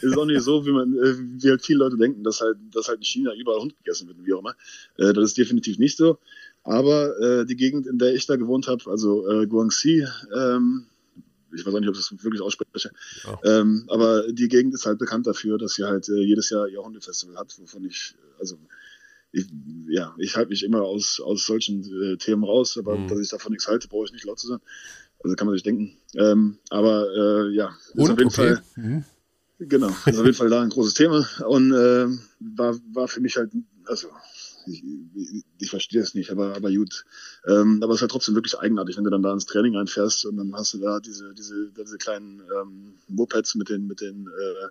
ist auch nicht so, wie man, äh, wie halt viele Leute denken, dass halt, dass halt in China überall Hund gegessen wird, wie auch immer. Äh, das ist definitiv nicht so. Aber äh, die Gegend, in der ich da gewohnt habe, also äh, Guangxi, ähm, ich weiß auch nicht, ob ich das wirklich ausspreche, ja. ähm, aber die Gegend ist halt bekannt dafür, dass sie halt äh, jedes Jahr ihr Hundefestival hat, wovon ich, also ich, ja, ich halte mich immer aus, aus solchen äh, Themen raus, aber mhm. dass ich davon nichts halte, brauche ich nicht laut zu sein. Also kann man sich denken. Ähm, aber äh, ja, Und, auf jeden okay. Fall. Mhm. Genau, ist auf jeden Fall da ein großes Thema und äh, war, war für mich halt, also ich, ich, ich verstehe es nicht, aber, aber gut. Ähm, aber es ist halt trotzdem wirklich eigenartig, wenn du dann da ins Training reinfährst und dann hast du da diese, diese, diese kleinen ähm, Mopeds mit den, mit den äh,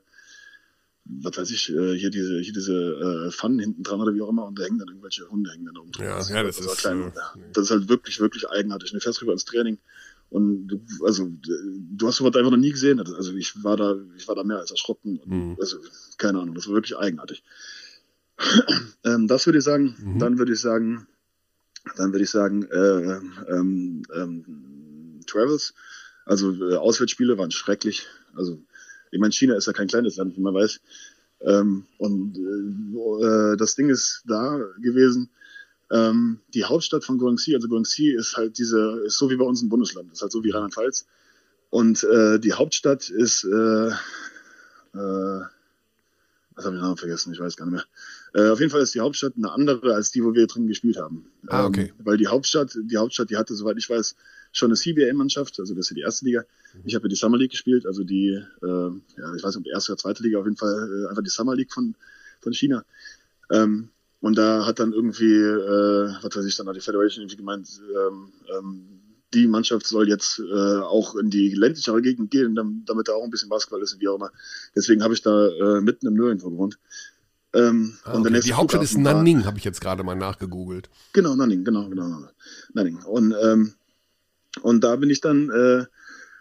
was weiß ich, äh, hier diese, hier diese äh, Pfannen hinten dran oder wie auch immer und da hängen dann irgendwelche Hunde hängen dann oben dran. Ja, ja, das, das ist, klein, äh, das ist halt wirklich, wirklich eigenartig. Und du fährst rüber ins Training und du, also du hast sowas einfach noch nie gesehen. Also ich war da, ich war da mehr als erschrocken. Mhm. Also keine Ahnung, das war wirklich eigenartig. ähm, das würde ich sagen. Mhm. Dann würde ich sagen, dann würde ich sagen, äh, ähm, ähm, Travels, also äh, Auswärtsspiele waren schrecklich. Also ich meine, China ist ja kein kleines Land, wie man weiß. Ähm, und äh, das Ding ist da gewesen. Ähm, die Hauptstadt von Guangxi, also Guangxi ist halt diese, ist so wie bei uns ein Bundesland, ist halt so wie Rheinland-Pfalz. Und äh, die Hauptstadt ist, äh, äh, was habe ich den Namen vergessen? Ich weiß gar nicht mehr. Äh, auf jeden Fall ist die Hauptstadt eine andere als die, wo wir drin gespielt haben. Ah, okay. Ähm, weil die Hauptstadt, die Hauptstadt, die hatte, soweit ich weiß, schon eine CBA-Mannschaft, also das ist ja die erste Liga. Mhm. Ich habe ja die Summer League gespielt, also die, äh, ja, ich weiß nicht, ob erste oder zweite Liga, auf jeden Fall äh, einfach die Summer League von, von China. Ähm, und da hat dann irgendwie, äh, was weiß ich, dann hat die Federation irgendwie gemeint, ähm, ähm, die Mannschaft soll jetzt äh, auch in die ländlichere Gegend gehen, damit da auch ein bisschen Basketball ist und wie auch immer. Deswegen habe ich da äh, mitten im Nirgendwo gewohnt. Ähm, ah, okay. die Hauptstadt ist Nanning, habe ich jetzt gerade mal nachgegoogelt. Genau, Nanning, genau, genau. Nanning. Und ähm, und da bin ich dann, äh,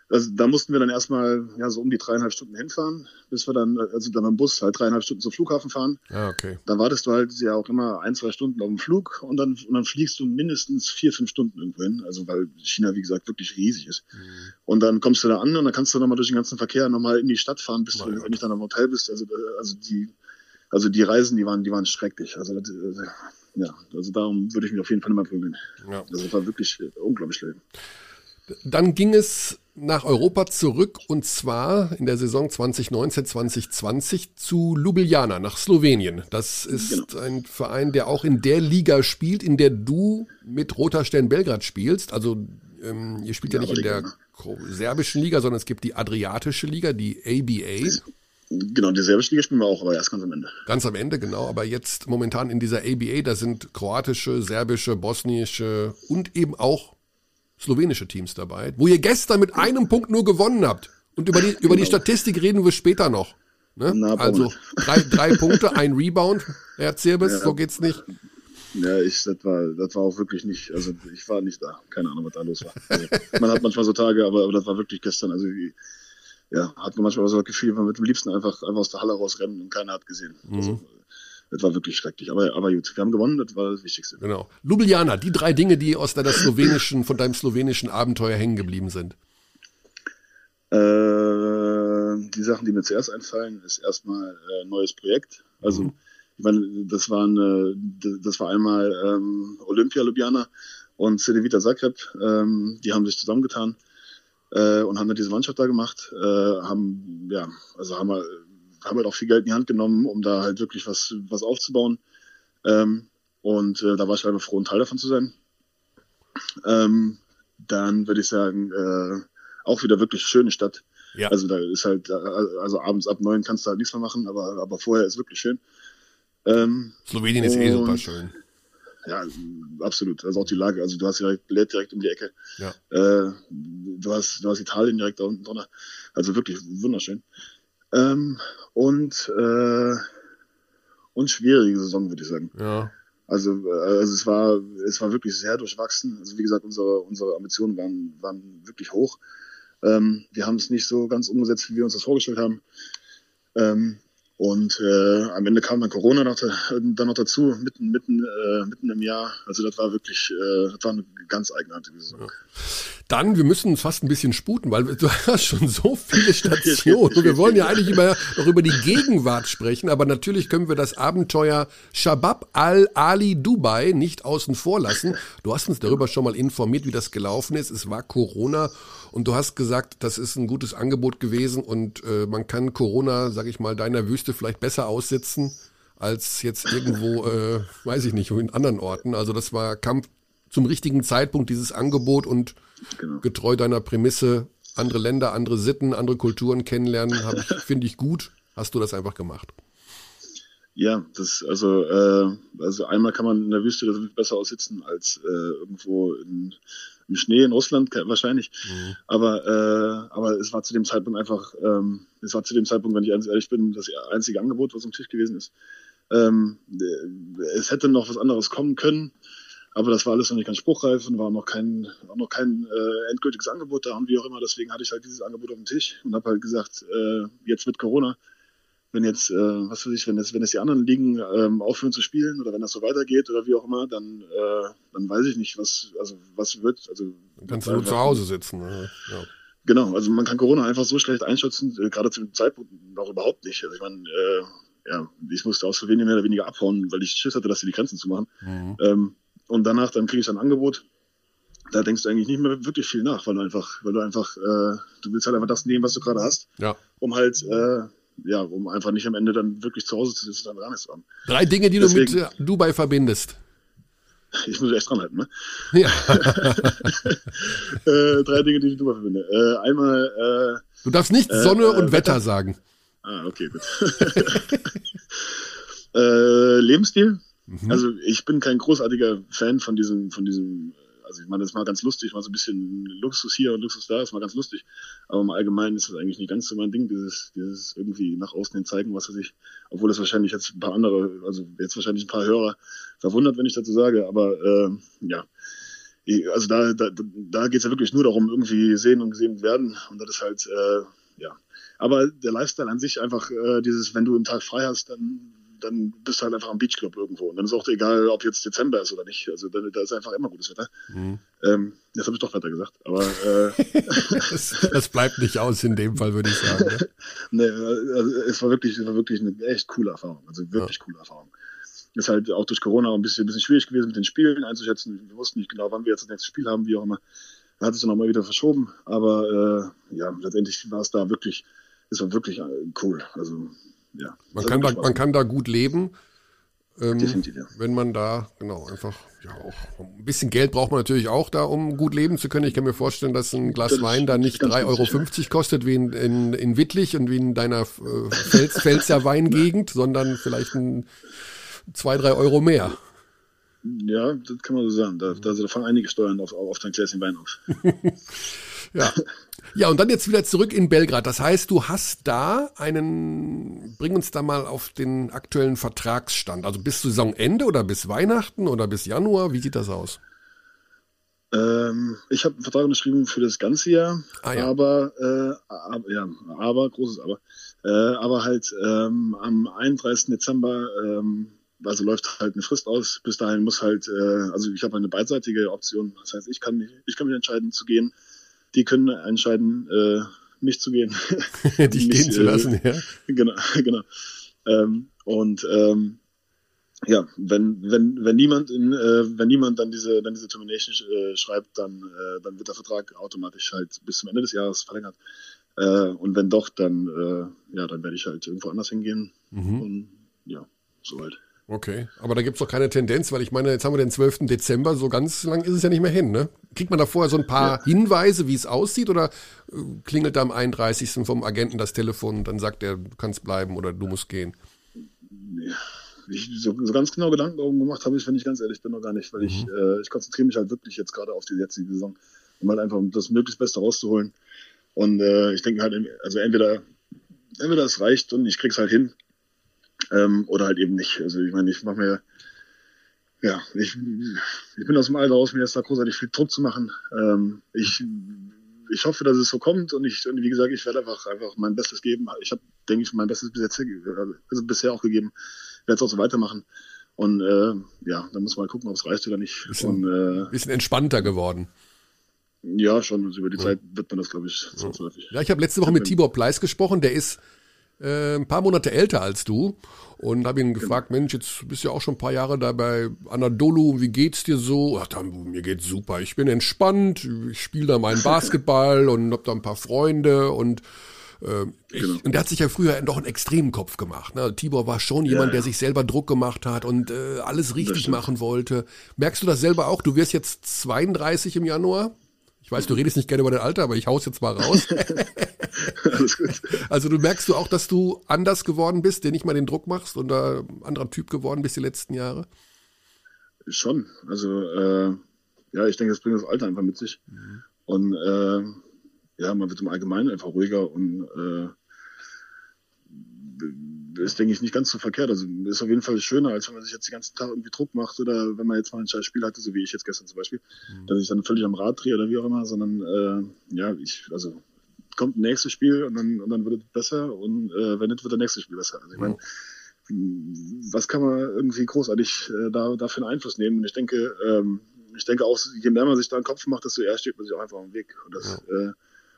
also da mussten wir dann erstmal ja, so um die dreieinhalb Stunden hinfahren, bis wir dann, also dann beim Bus halt dreieinhalb Stunden zum Flughafen fahren. Ah, okay. Dann wartest du halt ja auch immer ein, zwei Stunden auf dem Flug und dann, und dann fliegst du mindestens vier, fünf Stunden irgendwo hin. Also weil China, wie gesagt, wirklich riesig ist. Mhm. Und dann kommst du da an und dann kannst du nochmal durch den ganzen Verkehr nochmal in die Stadt fahren, bis Mein du nicht dann am Hotel bist. Also, also die, also die Reisen, die waren, die waren schrecklich. Also, also ja, also darum würde ich mich auf jeden Fall immer prügeln. Ja. Also das war wirklich unglaublich schlimm. Dann ging es nach Europa zurück und zwar in der Saison 2019-2020 zu Ljubljana nach Slowenien. Das ist genau. ein Verein, der auch in der Liga spielt, in der du mit Roter Stern Belgrad spielst. Also ähm, ihr spielt ja, ja nicht in der serbischen Liga, sondern es gibt die Adriatische Liga, die ABA. Genau, die serbische Liga spielen wir auch, aber erst ganz am Ende. Ganz am Ende, genau. Aber jetzt momentan in dieser ABA, da sind kroatische, serbische, bosnische und eben auch slowenische Teams dabei, wo ihr gestern mit einem Punkt nur gewonnen habt. Und über die, über genau. die Statistik reden wir später noch. Ne? Na, also drei, drei Punkte, ein Rebound, Herr Zirbis, ja, so geht's nicht. Ja, ich, das war, das war auch wirklich nicht, also ich war nicht da. Keine Ahnung, was da los war. Also, man hat manchmal so Tage, aber, aber das war wirklich gestern, also ja, hat man manchmal so das Gefühl, man wird am liebsten einfach, einfach aus der Halle rausrennen und keiner hat gesehen. Mhm. Also, das war wirklich schrecklich. Aber, aber gut, wir haben gewonnen, das war das Wichtigste. Genau. Ljubljana, die drei Dinge, die aus deiner slowenischen, von deinem slowenischen Abenteuer hängen geblieben sind. Äh, die Sachen, die mir zuerst einfallen, ist erstmal ein äh, neues Projekt. Also, mhm. ich meine, das waren, äh, das war einmal ähm, Olympia Ljubljana und Cedevita Zagreb. Ähm, die haben sich zusammengetan äh, und haben dann diese Mannschaft da gemacht. Äh, haben, ja, also haben wir haben halt auch viel Geld in die Hand genommen, um da halt wirklich was, was aufzubauen. Ähm, und äh, da war ich einfach froh, ein Teil davon zu sein. Ähm, dann würde ich sagen, äh, auch wieder wirklich schöne Stadt. Ja. Also da ist halt, äh, also abends ab neun kannst du halt nichts mehr machen, aber, aber vorher ist wirklich schön. Ähm, Slowenien ist eh super schön. Ja, absolut. Also auch die Lage. Also du hast direkt Bled direkt um die Ecke. Ja. Äh, du hast, du hast Italien direkt da unten drunter. Also wirklich wunderschön. Ähm, und, äh, und schwierige Saison, würde ich sagen. Ja. Also, äh, also es war, es war wirklich sehr durchwachsen. Also wie gesagt, unsere, unsere Ambitionen waren, waren wirklich hoch. Ähm, wir haben es nicht so ganz umgesetzt, wie wir uns das vorgestellt haben. Ähm, und äh, am Ende kam dann Corona noch, dann noch dazu, mitten, mitten, äh, mitten im Jahr. Also das war wirklich, äh, das war eine ganz eigenartige Saison. Ja. Dann, wir müssen fast ein bisschen sputen, weil du hast schon so viele Stationen. Wir wollen ja eigentlich immer noch über die Gegenwart sprechen, aber natürlich können wir das Abenteuer Shabab al-Ali Dubai nicht außen vor lassen. Du hast uns darüber schon mal informiert, wie das gelaufen ist. Es war Corona und du hast gesagt, das ist ein gutes Angebot gewesen und äh, man kann Corona, sag ich mal, deiner Wüste vielleicht besser aussitzen als jetzt irgendwo, äh, weiß ich nicht, in anderen Orten. Also das war Kampf zum richtigen Zeitpunkt, dieses Angebot und genau. getreu deiner Prämisse andere Länder, andere Sitten, andere Kulturen kennenlernen, finde ich gut. Hast du das einfach gemacht? Ja, das also äh, also einmal kann man in der Wüste besser aussitzen als äh, irgendwo in, im Schnee in Russland wahrscheinlich. Mhm. Aber äh, aber es war zu dem Zeitpunkt einfach ähm, es war zu dem Zeitpunkt, wenn ich ganz ehrlich bin, das einzige Angebot, was am Tisch gewesen ist. Ähm, es hätte noch was anderes kommen können, aber das war alles noch nicht ganz spruchreif und war noch kein auch noch kein äh, endgültiges Angebot da und wie auch immer. Deswegen hatte ich halt dieses Angebot auf dem Tisch und habe halt gesagt, äh, jetzt mit Corona wenn jetzt, äh, was weiß ich, wenn jetzt, wenn jetzt die anderen Ligen ähm, aufhören zu spielen oder wenn das so weitergeht oder wie auch immer, dann, äh, dann weiß ich nicht, was, also was wird. Also dann kannst du nur zu Hause sitzen. Ne? Ja. Genau, also man kann Corona einfach so schlecht einschätzen, äh, gerade zu dem Zeitpunkt noch überhaupt nicht. Also ich meine, äh, ja, ich musste aus Slowenien mehr oder weniger abhauen, weil ich Schiss hatte, dass sie die Grenzen zumachen. Mhm. Ähm, und danach dann kriege ich ein Angebot. Da denkst du eigentlich nicht mehr wirklich viel nach, weil du einfach, weil du einfach, äh, du willst halt einfach das nehmen, was du gerade hast, ja. um halt äh, ja, um einfach nicht am Ende dann wirklich zu Hause zu sitzen und dann gar nichts zu haben. Drei Dinge, die Deswegen, du mit äh, Dubai verbindest. Ich muss echt dran halten, ne? Ja. äh, drei Dinge, die ich Dubai verbinde. Äh, einmal. Äh, du darfst nicht Sonne und Wetter, Wetter sagen. Ah, okay, gut. Lebensstil. Mhm. Also ich bin kein großartiger Fan von diesem, von diesem also ich meine, das ist mal ganz lustig, mal so ein bisschen Luxus hier und Luxus da, ist mal ganz lustig. Aber im Allgemeinen ist das eigentlich nicht ganz so mein Ding, dieses, dieses irgendwie nach außen hin zeigen, was weiß ich. Obwohl das wahrscheinlich jetzt ein paar andere, also jetzt wahrscheinlich ein paar Hörer verwundert, wenn ich dazu sage. Aber äh, ja, also da, da, da geht es ja wirklich nur darum, irgendwie sehen und gesehen werden. Und das ist halt, äh, ja. Aber der Lifestyle an sich einfach, äh, dieses, wenn du einen Tag frei hast, dann dann bist du halt einfach am Beachclub irgendwo. Und dann ist auch egal, ob jetzt Dezember ist oder nicht. Also da, ist einfach immer gutes Wetter. Mhm. Ähm, jetzt habe ich doch Wetter gesagt. Aber äh, das, das, bleibt nicht aus in dem Fall, würde ich sagen. Ne? nee, also es war wirklich, es war wirklich eine echt coole Erfahrung. Also wirklich ja. coole Erfahrung. Ist halt auch durch Corona ein bisschen, ein bisschen schwierig gewesen mit den Spielen einzuschätzen. Wir wussten nicht genau, wann wir jetzt das nächste Spiel haben, wie auch immer. Da hat sich dann auch mal wieder verschoben. Aber äh, ja, letztendlich war es da wirklich, es war wirklich äh, cool. Also ja. Man kann, da, man kann da gut leben. Ähm, Definitiv, ja. Wenn man da, genau, einfach, ja, auch ein bisschen Geld braucht man natürlich auch da, um gut leben zu können. Ich kann mir vorstellen, dass ein Glas das Wein da nicht 3,50 Euro ja. kostet wie in, in, in Wittlich und wie in deiner äh, Pfälz, Pfälzer Weingegend, sondern vielleicht ein, zwei, drei Euro mehr. Ja, das kann man so sagen. Da, da, da fangen einige Steuern auf, auf dein Gläschen Wein auf. ja. Ja, und dann jetzt wieder zurück in Belgrad. Das heißt, du hast da einen, bring uns da mal auf den aktuellen Vertragsstand. Also bis Saisonende oder bis Weihnachten oder bis Januar? Wie sieht das aus? Ähm, ich habe einen Vertrag unterschrieben für das ganze Jahr, ah, ja. aber, äh, aber, ja, aber, großes Aber, äh, aber halt ähm, am 31. Dezember, ähm, also läuft halt eine Frist aus. Bis dahin muss halt, äh, also ich habe eine beidseitige Option. Das heißt, ich kann ich kann mich entscheiden zu gehen die können entscheiden, äh, mich zu gehen. Dich gehen zu lassen, äh, ja. Genau, genau. Ähm, und ähm, ja, wenn, wenn, wenn niemand in, äh, wenn niemand dann diese, dann diese Termination äh, schreibt, dann, äh, dann wird der Vertrag automatisch halt bis zum Ende des Jahres verlängert. Äh, und wenn doch, dann, äh, ja, dann werde ich halt irgendwo anders hingehen. Mhm. Und ja, soweit. Okay, aber da gibt es doch keine Tendenz, weil ich meine, jetzt haben wir den 12. Dezember, so ganz lang ist es ja nicht mehr hin, ne? Kriegt man da vorher so ein paar ja. Hinweise, wie es aussieht, oder äh, klingelt da am 31. vom Agenten das Telefon und dann sagt er, du kannst bleiben oder du musst gehen? Ja. Ich, so, so, ganz genau Gedanken darum gemacht habe ich, wenn ich ganz ehrlich bin, noch gar nicht, weil mhm. ich, äh, ich konzentriere mich halt wirklich jetzt gerade auf die jetzige Saison, um halt einfach das möglichst Beste rauszuholen. Und äh, ich denke halt, also entweder, entweder es reicht und ich krieg's halt hin, ähm, oder halt eben nicht. Also ich meine, ich mache mir, ja, ich, ich bin aus dem Alter raus, mir ist da großartig viel Druck zu machen. Ähm, ich, ich hoffe, dass es so kommt und ich, und wie gesagt, ich werde einfach, einfach mein Bestes geben. Ich habe, denke ich, mein Bestes bis jetzt, also bisher auch gegeben. Werde es auch so weitermachen. Und äh, ja, dann muss man mal gucken, ob es reicht oder nicht. Bisschen, und, äh, bisschen entspannter geworden. Ja, schon. Also über die ja. Zeit wird man das, glaube ich, zwangsläufig. Ja, ich habe letzte Woche mit Tibor Pleiss gesprochen. Der ist äh, ein paar Monate älter als du und habe ihn gefragt, genau. Mensch, jetzt bist du ja auch schon ein paar Jahre da bei Anadolu, wie geht's dir so? Ach, dann, mir geht's super, ich bin entspannt, ich spiele da meinen Basketball und hab da ein paar Freunde und äh, ich, genau. und der hat sich ja früher doch einen extremen Kopf gemacht. Ne? Tibor war schon jemand, ja, ja. der sich selber Druck gemacht hat und äh, alles richtig machen wollte. Merkst du das selber auch? Du wirst jetzt 32 im Januar? Weiß, du redest nicht gerne über dein Alter, aber ich hau's jetzt mal raus. Alles gut. Also du merkst du auch, dass du anders geworden bist, dir nicht mal den Druck machst und da ein anderer Typ geworden bist die letzten Jahre? Schon. Also äh, ja, ich denke, das bringt das Alter einfach mit sich. Mhm. Und äh, ja, man wird im Allgemeinen einfach ruhiger und äh, ist, denke ich, nicht ganz so verkehrt. Also ist auf jeden Fall schöner, als wenn man sich jetzt den ganzen Tag irgendwie Druck macht oder wenn man jetzt mal ein scheiß Spiel hatte, so wie ich jetzt gestern zum Beispiel, mhm. dass ich dann völlig am Rad drehe oder wie auch immer, sondern äh, ja, ich, also kommt ein nächstes Spiel und dann, und dann wird es besser und äh, wenn nicht, wird das nächste Spiel besser. Also ich meine, was kann man irgendwie großartig äh, da, da für einen Einfluss nehmen? Und ich denke, ähm, ich denke auch, je mehr man sich da einen Kopf macht, desto eher steht man sich auch einfach am Weg. Und das, ja. äh,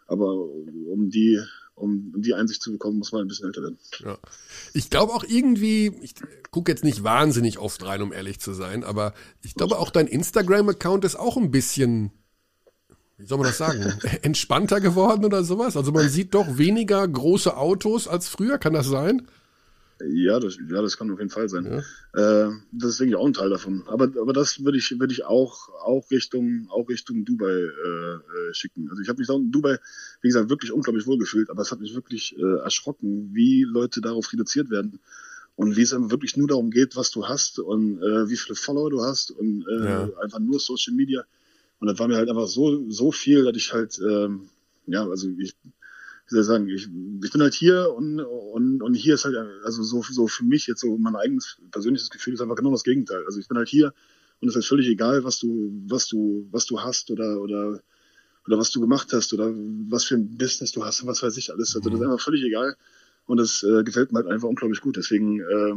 aber um die, um, die Einsicht zu bekommen, muss man ein bisschen älter werden. Ja. Ich glaube auch irgendwie, ich gucke jetzt nicht wahnsinnig oft rein, um ehrlich zu sein, aber ich glaube auch dein Instagram-Account ist auch ein bisschen, wie soll man das sagen, entspannter geworden oder sowas. Also man sieht doch weniger große Autos als früher, kann das sein? Ja, das, ja, das kann auf jeden Fall sein. Ja. Äh, das ist, denke ich, auch ein Teil davon. Aber, aber das würde ich, würde ich auch, auch Richtung, auch Richtung Dubai äh, äh, schicken. Also ich habe mich da in Dubai, wie gesagt, wirklich unglaublich wohl gefühlt, aber es hat mich wirklich äh, erschrocken, wie Leute darauf reduziert werden und wie es einfach wirklich nur darum geht, was du hast und äh, wie viele Follower du hast und äh, ja. einfach nur Social Media. Und das war mir halt einfach so, so viel, dass ich halt, ähm, ja, also ich wie soll ich sagen, ich, ich bin halt hier und, und, und hier ist halt, also so, so für mich jetzt so mein eigenes persönliches Gefühl ist einfach genau das Gegenteil. Also ich bin halt hier und es ist halt völlig egal, was du, was du, was du hast oder, oder, oder was du gemacht hast oder was für ein Business du hast und was weiß ich alles. Also das ist mhm. einfach völlig egal. Und das äh, gefällt mir halt einfach unglaublich gut. Deswegen, äh,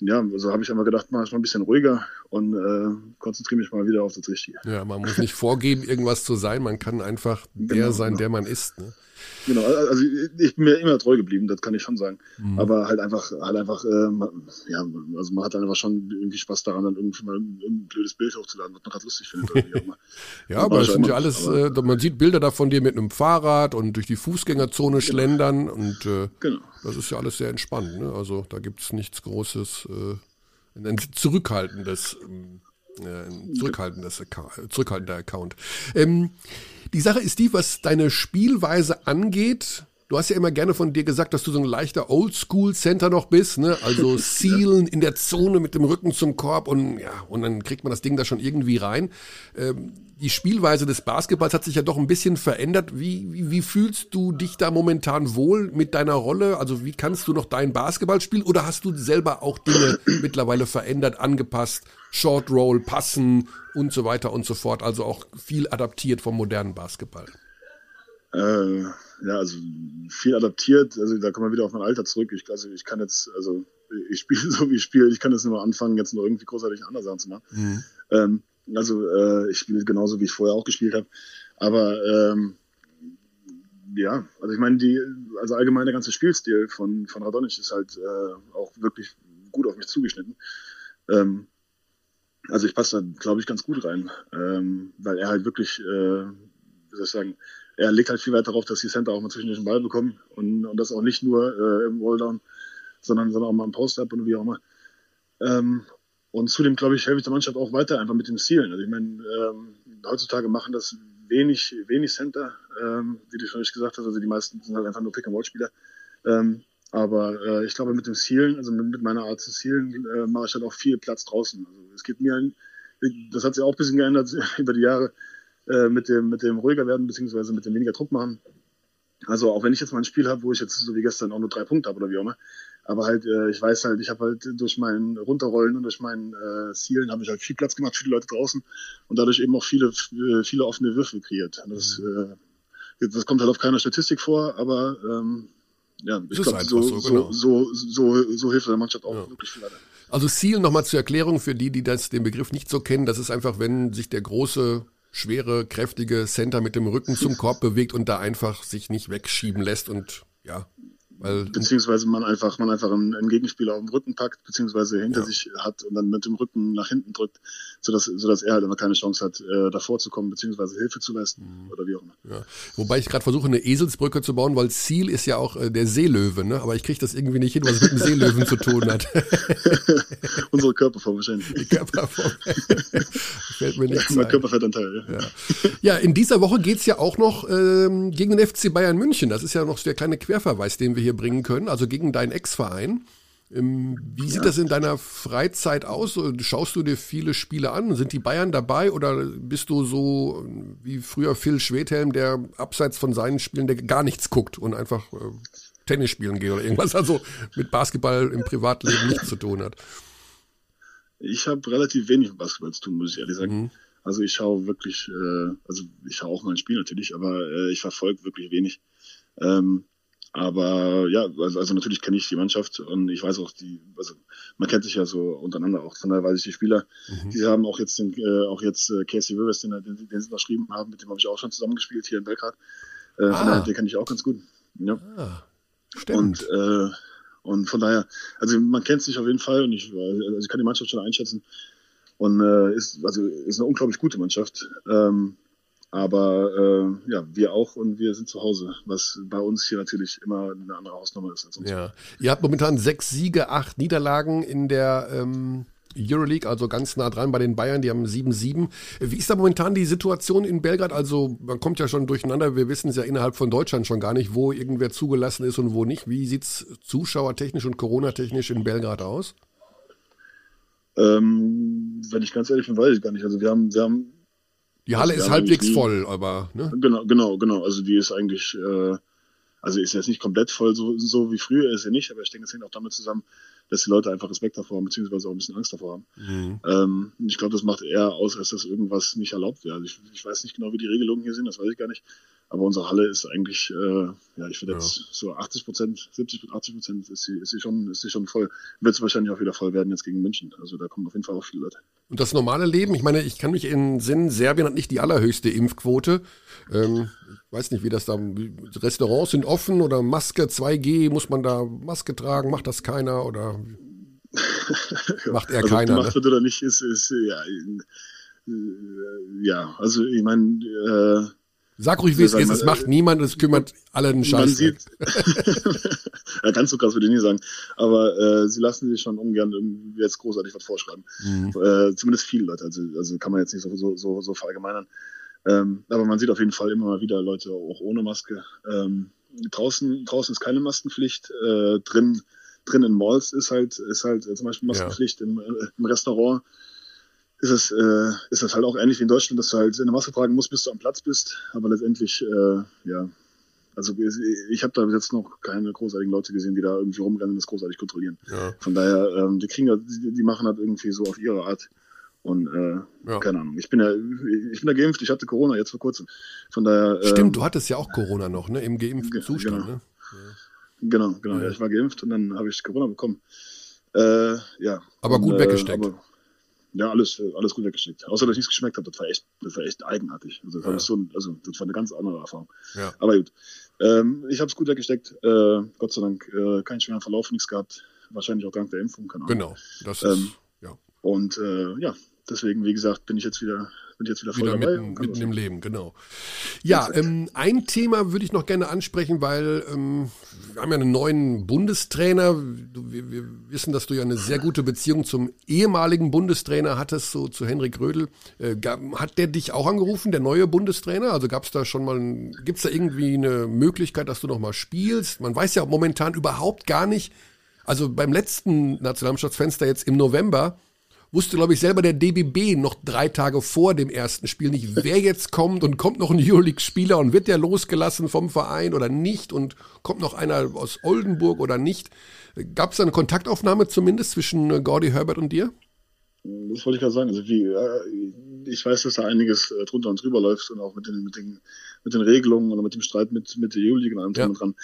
ja, also habe ich einmal gedacht, mach ich mal ein bisschen ruhiger und äh, konzentriere mich mal wieder auf das Richtige. Ja, man muss nicht vorgeben, irgendwas zu sein. Man kann einfach der genau, sein, genau. der man ist. Ne? Genau, also ich bin mir immer treu geblieben, das kann ich schon sagen. Mhm. Aber halt einfach, halt einfach, äh, ja, also man hat einfach schon irgendwie Spaß daran, dann irgendwie mal ein blödes Bild hochzuladen, was man gerade lustig findet. ja, aber es sind ja alles, äh, man sieht Bilder da von dir mit einem Fahrrad und durch die Fußgängerzone genau. schlendern und äh, genau. das ist ja alles sehr entspannt. Ne? Also da gibt es nichts Großes, äh, ein zurückhaltendes, äh, ein zurückhaltendes, zurückhaltender Account. Ähm, die Sache ist die, was deine Spielweise angeht. Du hast ja immer gerne von dir gesagt, dass du so ein leichter Oldschool-Center noch bist, ne? Also Sealen in der Zone mit dem Rücken zum Korb und ja, und dann kriegt man das Ding da schon irgendwie rein. Ähm, die Spielweise des Basketballs hat sich ja doch ein bisschen verändert. Wie, wie, wie fühlst du dich da momentan wohl mit deiner Rolle? Also wie kannst du noch dein Basketball spielen oder hast du selber auch Dinge mittlerweile verändert, angepasst, Short Roll, Passen und so weiter und so fort. Also auch viel adaptiert vom modernen Basketball. Äh, ja, also viel adaptiert. Also da kommen wir wieder auf mein Alter zurück. Ich, also ich kann jetzt, also ich spiele so wie ich spiele. Ich kann jetzt nur anfangen, jetzt noch irgendwie großartig andere Sachen zu machen. Mhm. Ähm, also äh, ich spiele genauso, wie ich vorher auch gespielt habe. Aber ähm, ja, also ich meine, die, also allgemein der ganze Spielstil von, von Radonic ist halt äh, auch wirklich gut auf mich zugeschnitten. Ähm, also ich passe da, glaube ich, ganz gut rein, ähm, weil er halt wirklich, äh, wie soll ich sagen, er legt halt viel Wert darauf, dass die Center auch mal zwischen den Ball bekommen und, und das auch nicht nur äh, im Walldown, sondern, sondern auch mal im Post-Up und wie auch immer. Ähm, und zudem, glaube ich, helfe ich der Mannschaft auch weiter einfach mit den Zielen. Also ich meine, ähm, heutzutage machen das wenig, wenig Center, ähm, wie du schon gesagt hast. Also die meisten sind halt einfach nur Pick-and-Roll-Spieler. Ähm, aber äh, ich glaube, mit dem Zielen, also mit, mit meiner Art zu zielen, äh, mache ich halt auch viel Platz draußen. Also es geht mir, ein, das hat sich auch ein bisschen geändert über die Jahre, äh, mit, dem, mit dem ruhiger werden, beziehungsweise mit dem weniger Druck machen. Also auch wenn ich jetzt mal ein Spiel habe, wo ich jetzt so wie gestern auch nur drei Punkte habe oder wie auch immer, aber halt, äh, ich weiß halt, ich habe halt durch mein Runterrollen und durch mein äh, Zielen habe ich halt viel Platz gemacht für die Leute draußen und dadurch eben auch viele, äh, viele offene Würfel kreiert. Das, äh, das kommt halt auf keiner Statistik vor, aber ähm, ja, ich glaube, so, so, genau. so, so, so, hilft der Mannschaft auch ja. wirklich viel weiter. Also Ziel nochmal zur Erklärung für die, die das, den Begriff nicht so kennen, das ist einfach, wenn sich der große, schwere, kräftige Center mit dem Rücken zum Korb bewegt und da einfach sich nicht wegschieben lässt und ja, Weil, beziehungsweise man einfach, man einfach einen, einen Gegenspieler auf den Rücken packt, beziehungsweise hinter ja. sich hat und dann mit dem Rücken nach hinten drückt, sodass, sodass er halt immer keine Chance hat, äh, davor zu kommen, beziehungsweise Hilfe zu leisten mhm. oder wie auch immer. Ja. Wobei ich gerade versuche, eine Eselsbrücke zu bauen, weil Ziel ist ja auch äh, der Seelöwe, ne? aber ich kriege das irgendwie nicht hin, was mit dem Seelöwen zu tun hat. Unsere Körperform wahrscheinlich. Die Körperform. Fällt mir nicht Mein Körperfettanteil, ja. ja. Ja, in dieser Woche geht's ja auch noch ähm, gegen den FC Bayern München. Das ist ja noch der kleine Querverweis, den wir hier bringen können, also gegen deinen Ex-Verein. Ähm, wie sieht ja. das in deiner Freizeit aus? Schaust du dir viele Spiele an? Sind die Bayern dabei oder bist du so wie früher Phil Schwedhelm, der abseits von seinen Spielen der gar nichts guckt und einfach äh, Tennis spielen geht oder irgendwas, also mit Basketball im Privatleben nichts zu tun hat? Ich habe relativ wenig mit Basketball zu tun, muss ich ehrlich sagen. Mhm. Also ich schaue wirklich, äh, also ich schaue auch mal ein Spiel natürlich, aber äh, ich verfolge wirklich wenig. Ähm, aber ja, also, also natürlich kenne ich die Mannschaft und ich weiß auch die, also man kennt sich ja so untereinander auch. Von daher weiß ich die Spieler. Mhm. Die haben auch jetzt den, äh, auch jetzt äh, Casey Rivers, den, den, den sie unterschrieben haben, mit dem habe ich auch schon zusammengespielt hier in Belgrad. Äh, ah. Von daher, den kenne ich auch ganz gut. Ja. Ah, stimmt. Und, äh, und von daher, also man kennt sich auf jeden Fall und ich, also ich kann die Mannschaft schon einschätzen. Und äh, ist, also ist eine unglaublich gute Mannschaft. Ähm, aber äh, ja, wir auch und wir sind zu Hause, was bei uns hier natürlich immer eine andere Hausnummer ist als uns. Ja. Ihr habt momentan sechs Siege, acht Niederlagen in der ähm, Euroleague, also ganz nah dran bei den Bayern, die haben 7-7. Wie ist da momentan die Situation in Belgrad? Also man kommt ja schon durcheinander, wir wissen es ja innerhalb von Deutschland schon gar nicht, wo irgendwer zugelassen ist und wo nicht. Wie sieht's zuschauertechnisch und Corona-technisch in Belgrad aus? Ähm, wenn ich ganz ehrlich bin, weiß ich gar nicht. Also wir haben, wir haben die Halle ist halbwegs nie, voll, aber. Ne? Genau, genau, genau. Also die ist eigentlich, äh, also ist jetzt nicht komplett voll, so, so wie früher ist sie nicht, aber ich denke, es hängt auch damit zusammen, dass die Leute einfach Respekt davor haben, beziehungsweise auch ein bisschen Angst davor haben. Mhm. Ähm, ich glaube, das macht eher aus, als dass irgendwas nicht erlaubt wäre. Also ich, ich weiß nicht genau, wie die Regelungen hier sind, das weiß ich gar nicht. Aber unsere Halle ist eigentlich, äh, ja, ich würde ja. jetzt so 80 Prozent, 70, 80 Prozent ist sie, ist sie schon, ist sie schon voll. Wird es wahrscheinlich auch wieder voll werden jetzt gegen München. Also da kommen auf jeden Fall auch viele Leute. Und das normale Leben, ich meine, ich kann mich in Sinn, Serbien hat nicht die allerhöchste Impfquote. Ähm, ich weiß nicht, wie das da, Restaurants sind offen oder Maske 2G, muss man da Maske tragen, macht das keiner oder macht er also, keiner? Gemacht ne? wird oder nicht, ist, ist ja, äh, ja, also ich meine, äh, Sag ruhig, wie es ist. Es macht niemand, es kümmert alle den Scheiß. Man sieht, ja, ganz so krass würde ich nie sagen. Aber äh, sie lassen sich schon ungern jetzt großartig was vorschreiben. Mhm. Äh, zumindest viele Leute. Also, also kann man jetzt nicht so, so, so, so verallgemeinern. Ähm, aber man sieht auf jeden Fall immer mal wieder Leute auch ohne Maske. Ähm, draußen, draußen ist keine Maskenpflicht. Äh, drin, drin in Malls ist halt, ist halt äh, zum Beispiel Maskenpflicht ja. im, äh, im Restaurant ist es, äh, ist es halt auch ähnlich wie in Deutschland, dass du halt eine Maske tragen musst, bis du am Platz bist. Aber letztendlich, äh, ja, also ich habe da jetzt noch keine großartigen Leute gesehen, die da irgendwie rumrennen und das großartig kontrollieren. Ja. Von daher, ähm, die kriegen die, die machen halt irgendwie so auf ihre Art. Und äh, ja. keine Ahnung. Ich bin ja, ich bin ja geimpft, ich hatte Corona jetzt vor kurzem. Von daher. Ähm, Stimmt, du hattest ja auch Corona noch, ne? Im geimpften Zustand, genau. ne? Genau, genau. Ja. ja. ich war geimpft und dann habe ich Corona bekommen. Äh, ja. Aber gut und, äh, weggesteckt. Aber, ja, alles, alles gut weggesteckt. Außer, dass ich nichts geschmeckt habe. Das war echt, das war echt eigenartig. Also, das, ja. war so, also, das war eine ganz andere Erfahrung. Ja. Aber gut. Ähm, ich habe es gut weggesteckt. Äh, Gott sei Dank äh, keinen schweren Verlauf, nichts gehabt. Wahrscheinlich auch dank der Impfung, keine Ahnung. Genau. Das ist, ähm, ja. Und äh, ja, deswegen, wie gesagt, bin ich jetzt wieder bin jetzt wieder voll wieder dabei. Mitten, mitten im Leben, genau. Ja, ähm, ein Thema würde ich noch gerne ansprechen, weil ähm, wir haben ja einen neuen Bundestrainer. Wir, wir, wissen, dass du ja eine sehr gute Beziehung zum ehemaligen Bundestrainer hattest, so zu Henrik Rödel. Äh, hat der dich auch angerufen, der neue Bundestrainer? Also gab es da schon mal, gibt es da irgendwie eine Möglichkeit, dass du noch mal spielst? Man weiß ja momentan überhaupt gar nicht, also beim letzten Nationalmannschaftsfenster jetzt im November, wusste, glaube ich, selber der DBB noch drei Tage vor dem ersten Spiel nicht, wer jetzt kommt und kommt noch ein Euroleague-Spieler und wird der losgelassen vom Verein oder nicht und kommt noch einer aus Oldenburg oder nicht. Gab es da eine Kontaktaufnahme zumindest zwischen äh, Gordy Herbert und dir? Das wollte ich gerade sagen. Also wie, äh, ich weiß, dass da einiges äh, drunter und drüber läuft und auch mit den, mit den, mit den Regelungen oder mit dem Streit mit, mit der Euroleague und allem ja. dran.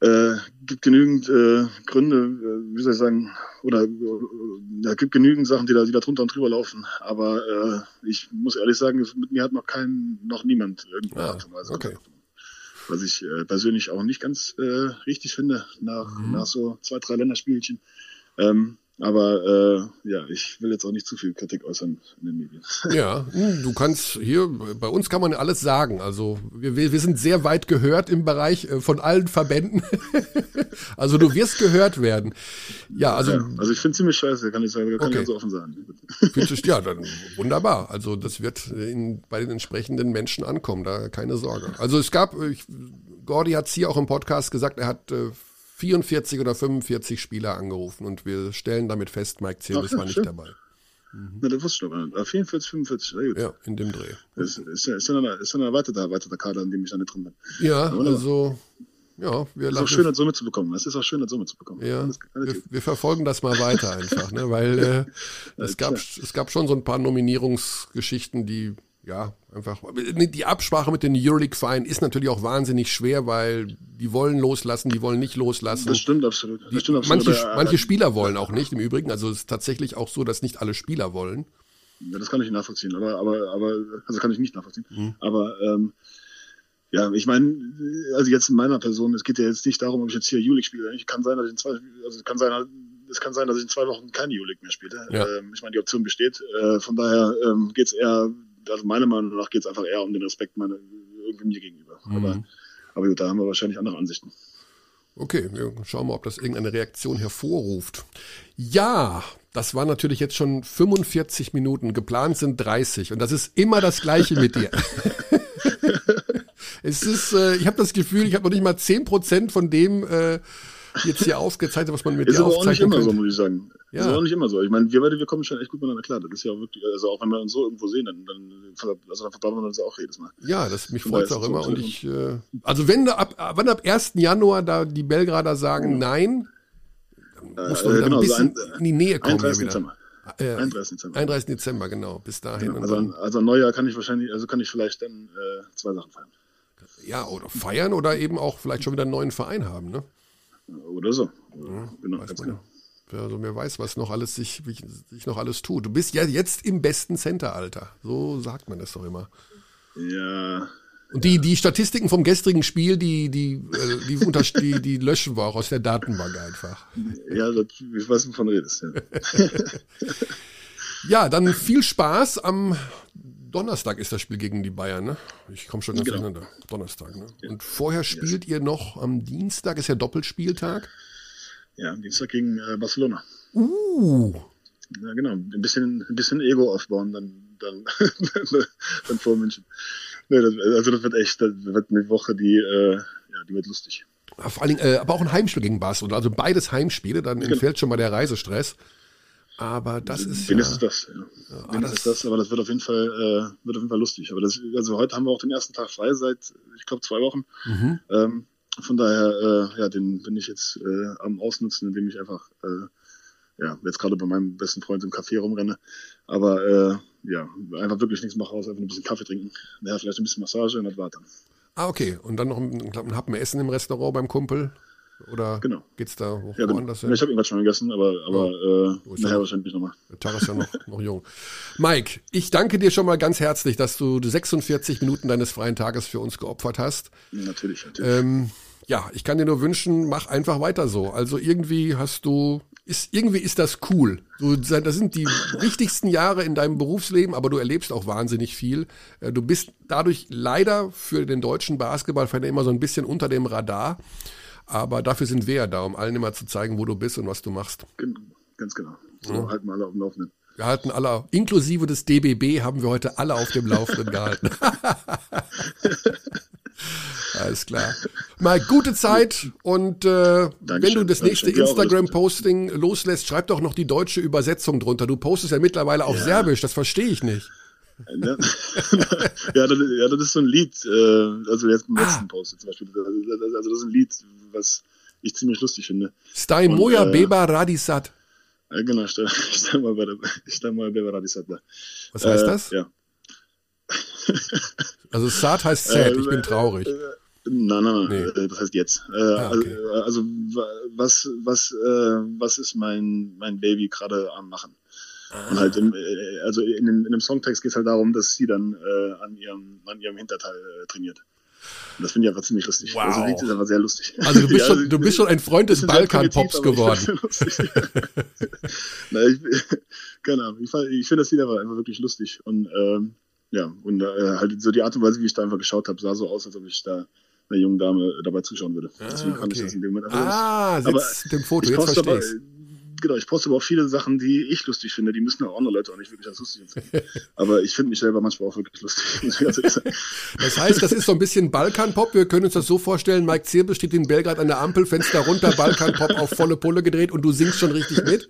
Äh, gibt genügend äh, Gründe, äh, wie soll ich sagen, oder äh, gibt genügend Sachen, die da, die da drunter und drüber laufen. Aber äh, ich muss ehrlich sagen, mit mir hat noch kein, noch niemand irgendeine ah, Weise. Okay. Was ich äh, persönlich auch nicht ganz äh, richtig finde, nach, mhm. nach so zwei, drei Länderspielchen. Ähm, aber äh, ja, ich will jetzt auch nicht zu viel Kritik äußern in den Medien. Ja, du kannst hier, bei uns kann man alles sagen. Also wir, wir sind sehr weit gehört im Bereich äh, von allen Verbänden. also du wirst gehört werden. Ja, also. Ja, also ich finde ziemlich scheiße, kann ich sagen, kann okay. ich so offen sagen. Findest ja, dann wunderbar. Also das wird in, bei den entsprechenden Menschen ankommen, da keine Sorge. Also es gab, ich, Gordy hat es hier auch im Podcast gesagt, er hat äh, 44 oder 45 Spieler angerufen und wir stellen damit fest, Mike Zierlis war nicht schön. dabei. Mhm. Na, das wusste ich noch 44, 45, ja, gut. Ja, in dem Dreh. Ist, ist, ist, dann, ein erweiterter, erweiterter Kader, in dem ich da nicht drin bin. Ja, also, ja, wir Es ist auch schön, das so mitzubekommen. Es ist auch schön, das so mitzubekommen. Ja, alles, alles wir, wir, verfolgen das mal weiter einfach, ne, weil äh, es, gab, es gab schon so ein paar Nominierungsgeschichten, die ja, einfach. Die Absprache mit den Euroleague-Vereinen ist natürlich auch wahnsinnig schwer, weil die wollen loslassen, die wollen nicht loslassen. Das stimmt absolut. Das stimmt absolut. Manche, aber, manche Spieler wollen auch nicht, im Übrigen. Also es ist tatsächlich auch so, dass nicht alle Spieler wollen. Ja, das kann ich nachvollziehen, aber, aber, aber, also kann ich nicht nachvollziehen. Mhm. Aber ähm, ja, ich meine, also jetzt in meiner Person, es geht ja jetzt nicht darum, ob ich jetzt hier Euroleague spiele. Ich kann sein, dass ich in zwei, also es kann sein, es kann sein, dass ich in zwei Wochen keine Euroleague mehr spiele. Ja. Ähm, ich meine, die Option besteht. Äh, von daher ähm, geht es eher also meiner Meinung nach geht es einfach eher um den Respekt meiner, irgendwie mir gegenüber. Mhm. Aber, aber gut, da haben wir wahrscheinlich andere Ansichten. Okay, wir schauen mal, ob das irgendeine Reaktion hervorruft. Ja, das war natürlich jetzt schon 45 Minuten. Geplant sind 30 und das ist immer das Gleiche mit dir. es ist, äh, ich habe das Gefühl, ich habe noch nicht mal 10 Prozent von dem äh, jetzt hier aufgezeichnet, was man mit ist dir aufzeichnen Ist aber auch nicht immer so, muss ich sagen. Ja. Das ist auch nicht immer so. Ich meine, wir beide, wir kommen schon echt gut miteinander klar. Das ist ja auch wirklich, also auch wenn wir uns so irgendwo sehen, dann, dann, also dann verbauen wir uns auch jedes Mal. Ja, das mich freut es auch immer. Und ich, äh, also wenn ab, wenn ab 1. Januar da die Belgrader sagen ja. nein, dann musst du äh, genau, ein bisschen also ein, in die Nähe kommen. 31. Dezember. Äh, 31. Dezember. 31. Dezember, genau. Bis dahin. Genau, also, dann, also Neujahr kann ich wahrscheinlich, also kann ich vielleicht dann äh, zwei Sachen feiern. Ja, oder feiern oder eben auch vielleicht schon wieder einen neuen Verein haben, ne? Oder so. Ja, genau, ganz genau. Also wer weiß, was noch alles sich, sich noch alles tut. Du bist ja jetzt im besten Center-Alter. So sagt man das doch immer. Ja. Und die, die Statistiken vom gestrigen Spiel, die, die, äh, die, unter, die, die löschen wir auch aus der Datenbank einfach. Ja, das, ich weiß, wovon redest. Ja. ja, dann viel Spaß. Am Donnerstag ist das Spiel gegen die Bayern, ne? Ich komme schon ganz genau. durcheinander. Donnerstag, ne? Und vorher spielt yes. ihr noch am Dienstag, ist ja Doppelspieltag. Ja, Dienstag gegen äh, Barcelona. Uh. Ja, genau. Ein bisschen, ein bisschen Ego aufbauen, dann, dann, dann vor München. Nee, das, also das wird echt, das wird eine Woche, die, äh, ja, die wird lustig. Vor allen Dingen, äh, aber auch ein Heimspiel gegen Barcelona. Also beides Heimspiele, dann genau. entfällt schon mal der Reisestress. Aber das ist Wenigstens ja. das, ja. ja Wenigstens das, das, aber das wird auf jeden Fall, äh, wird auf jeden Fall lustig. Aber das, also heute haben wir auch den ersten Tag frei seit, ich glaube, zwei Wochen. Mhm. Ähm, von daher, äh, ja, den bin ich jetzt äh, am Ausnutzen, indem ich einfach, äh, ja, jetzt gerade bei meinem besten Freund im Café rumrenne. Aber äh, ja, einfach wirklich nichts mache, außer einfach ein bisschen Kaffee trinken. Ja, vielleicht ein bisschen Massage und das war dann. Ah, okay. Und dann noch ein, ein Happen Essen im Restaurant beim Kumpel? Oder genau. geht's da ja, genau. woanders hin? Ja, ich habe ihn gerade schon gegessen, aber, aber oh. äh, nachher ja, wahrscheinlich nochmal. Der Tag ist ja noch, noch jung. Mike, ich danke dir schon mal ganz herzlich, dass du 46 Minuten deines freien Tages für uns geopfert hast. Natürlich, natürlich. Ähm, ja, ich kann dir nur wünschen, mach einfach weiter so. Also irgendwie hast du, ist, irgendwie ist das cool. Du, das sind die wichtigsten Jahre in deinem Berufsleben, aber du erlebst auch wahnsinnig viel. Äh, du bist dadurch leider für den deutschen Basketballfan immer so ein bisschen unter dem Radar. Aber dafür sind wir ja da, um allen immer zu zeigen, wo du bist und was du machst. Ganz genau. So ja. halten wir alle auf dem Laufenden. Wir halten alle, inklusive des DBB, haben wir heute alle auf dem Laufenden gehalten. Alles klar. Mal gute Zeit und äh, wenn du das nächste Instagram-Posting loslässt, schreib doch noch die deutsche Übersetzung drunter. Du postest ja mittlerweile auf ja. Serbisch, das verstehe ich nicht. ja, das, ja, das ist so ein Lied, äh, also jetzt im ah. letzten Post zum Beispiel. Also das ist ein Lied, was ich ziemlich lustig finde. Stai moja äh, beba radisat. Genau, stai moja beba radisat. Was heißt äh, das? Ja. Also sad heißt sad, ich bin traurig. Äh, nein, nein, nein, nee. das heißt jetzt. Ah, okay. Also was, was, was ist mein, mein Baby gerade am machen? Ah. Und halt im, also in, in dem Songtext geht es halt darum, dass sie dann äh, an ihrem an ihrem Hinterteil äh, trainiert. Und das finde ich einfach ziemlich lustig. Wow. Also Lied ist aber sehr lustig. Also du bist, ja, schon, du bist schon ein Freund des Balkan-Pops geworden. Na, ich, keine Ahnung. Ich, ich finde das Lied aber einfach wirklich lustig. Und ähm, ja, und äh, halt so die Art und Weise, wie ich da einfach geschaut habe, sah so aus, als ob ich da einer jungen Dame dabei zuschauen würde. Ah, Deswegen kann okay. ich das in dem Moment. Ah, aber dem Foto, jetzt verstehe ich genau, ich poste aber auch viele Sachen, die ich lustig finde. Die müssen auch andere Leute auch nicht wirklich als lustig empfinden. aber ich finde mich selber manchmal auch wirklich lustig. das heißt, das ist so ein bisschen Balkan-Pop. Wir können uns das so vorstellen, Mike Zirbel steht in Belgrad an der Ampel, Fenster runter, Balkan-Pop auf volle Pulle gedreht und du singst schon richtig mit?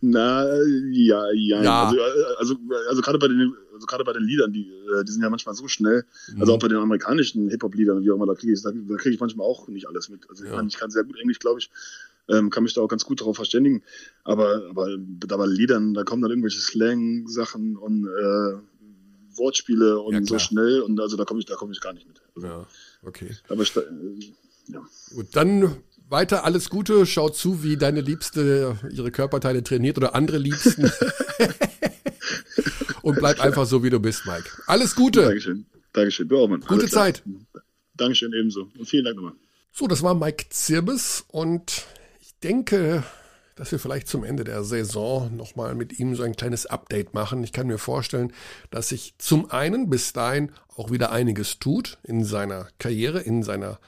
Na, ja, ja. ja. Also, also, also gerade bei den, also gerade bei den Liedern, die, äh, die sind ja manchmal so schnell. Mhm. Also auch bei den amerikanischen Hip-Hop-Liedern, wie auch immer, da kriege ich, da, da kriege ich manchmal auch nicht alles mit. Also ja. ich, meine, ich kann sehr gut Englisch, glaube ich ähm, kann mich da auch ganz gut darauf verständigen. Aber, aber bei Liedern, da kommen dann irgendwelche Slang-Sachen und äh, Wortspiele und ja, so schnell und also da komme ich, da komme ich gar nicht mit. Also, ja, okay. Aber äh, ja. Gut, dann weiter alles Gute. Schau zu, wie deine Liebste ihre Körperteile trainiert oder andere Liebsten. und bleib einfach so, wie du bist, Mike. Alles Gute. Dankeschön. Dankeschön. Du auch, Mann. Gute Zeit. Dankeschön ebenso. Und vielen Dank nochmal. So, das war Mike Zirbis und denke, dass wir vielleicht zum Ende der Saison nochmal mit ihm so ein kleines Update machen. Ich kann mir vorstellen, dass sich zum einen bis dahin auch wieder einiges tut in seiner Karriere, in seiner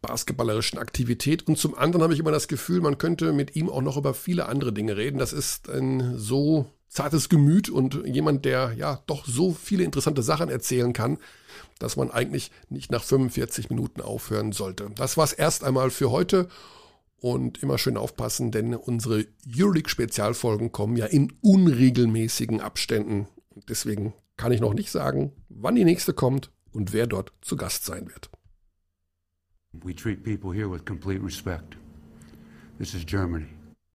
basketballerischen Aktivität. Und zum anderen habe ich immer das Gefühl, man könnte mit ihm auch noch über viele andere Dinge reden. Das ist ein so zartes Gemüt und jemand, der ja doch so viele interessante Sachen erzählen kann, dass man eigentlich nicht nach 45 Minuten aufhören sollte. Das war es erst einmal für heute. Und immer schön aufpassen, denn unsere Euroleague-Spezialfolgen kommen ja in unregelmäßigen Abständen. Deswegen kann ich noch nicht sagen, wann die nächste kommt und wer dort zu Gast sein wird. We treat people here with complete respect. This is Germany.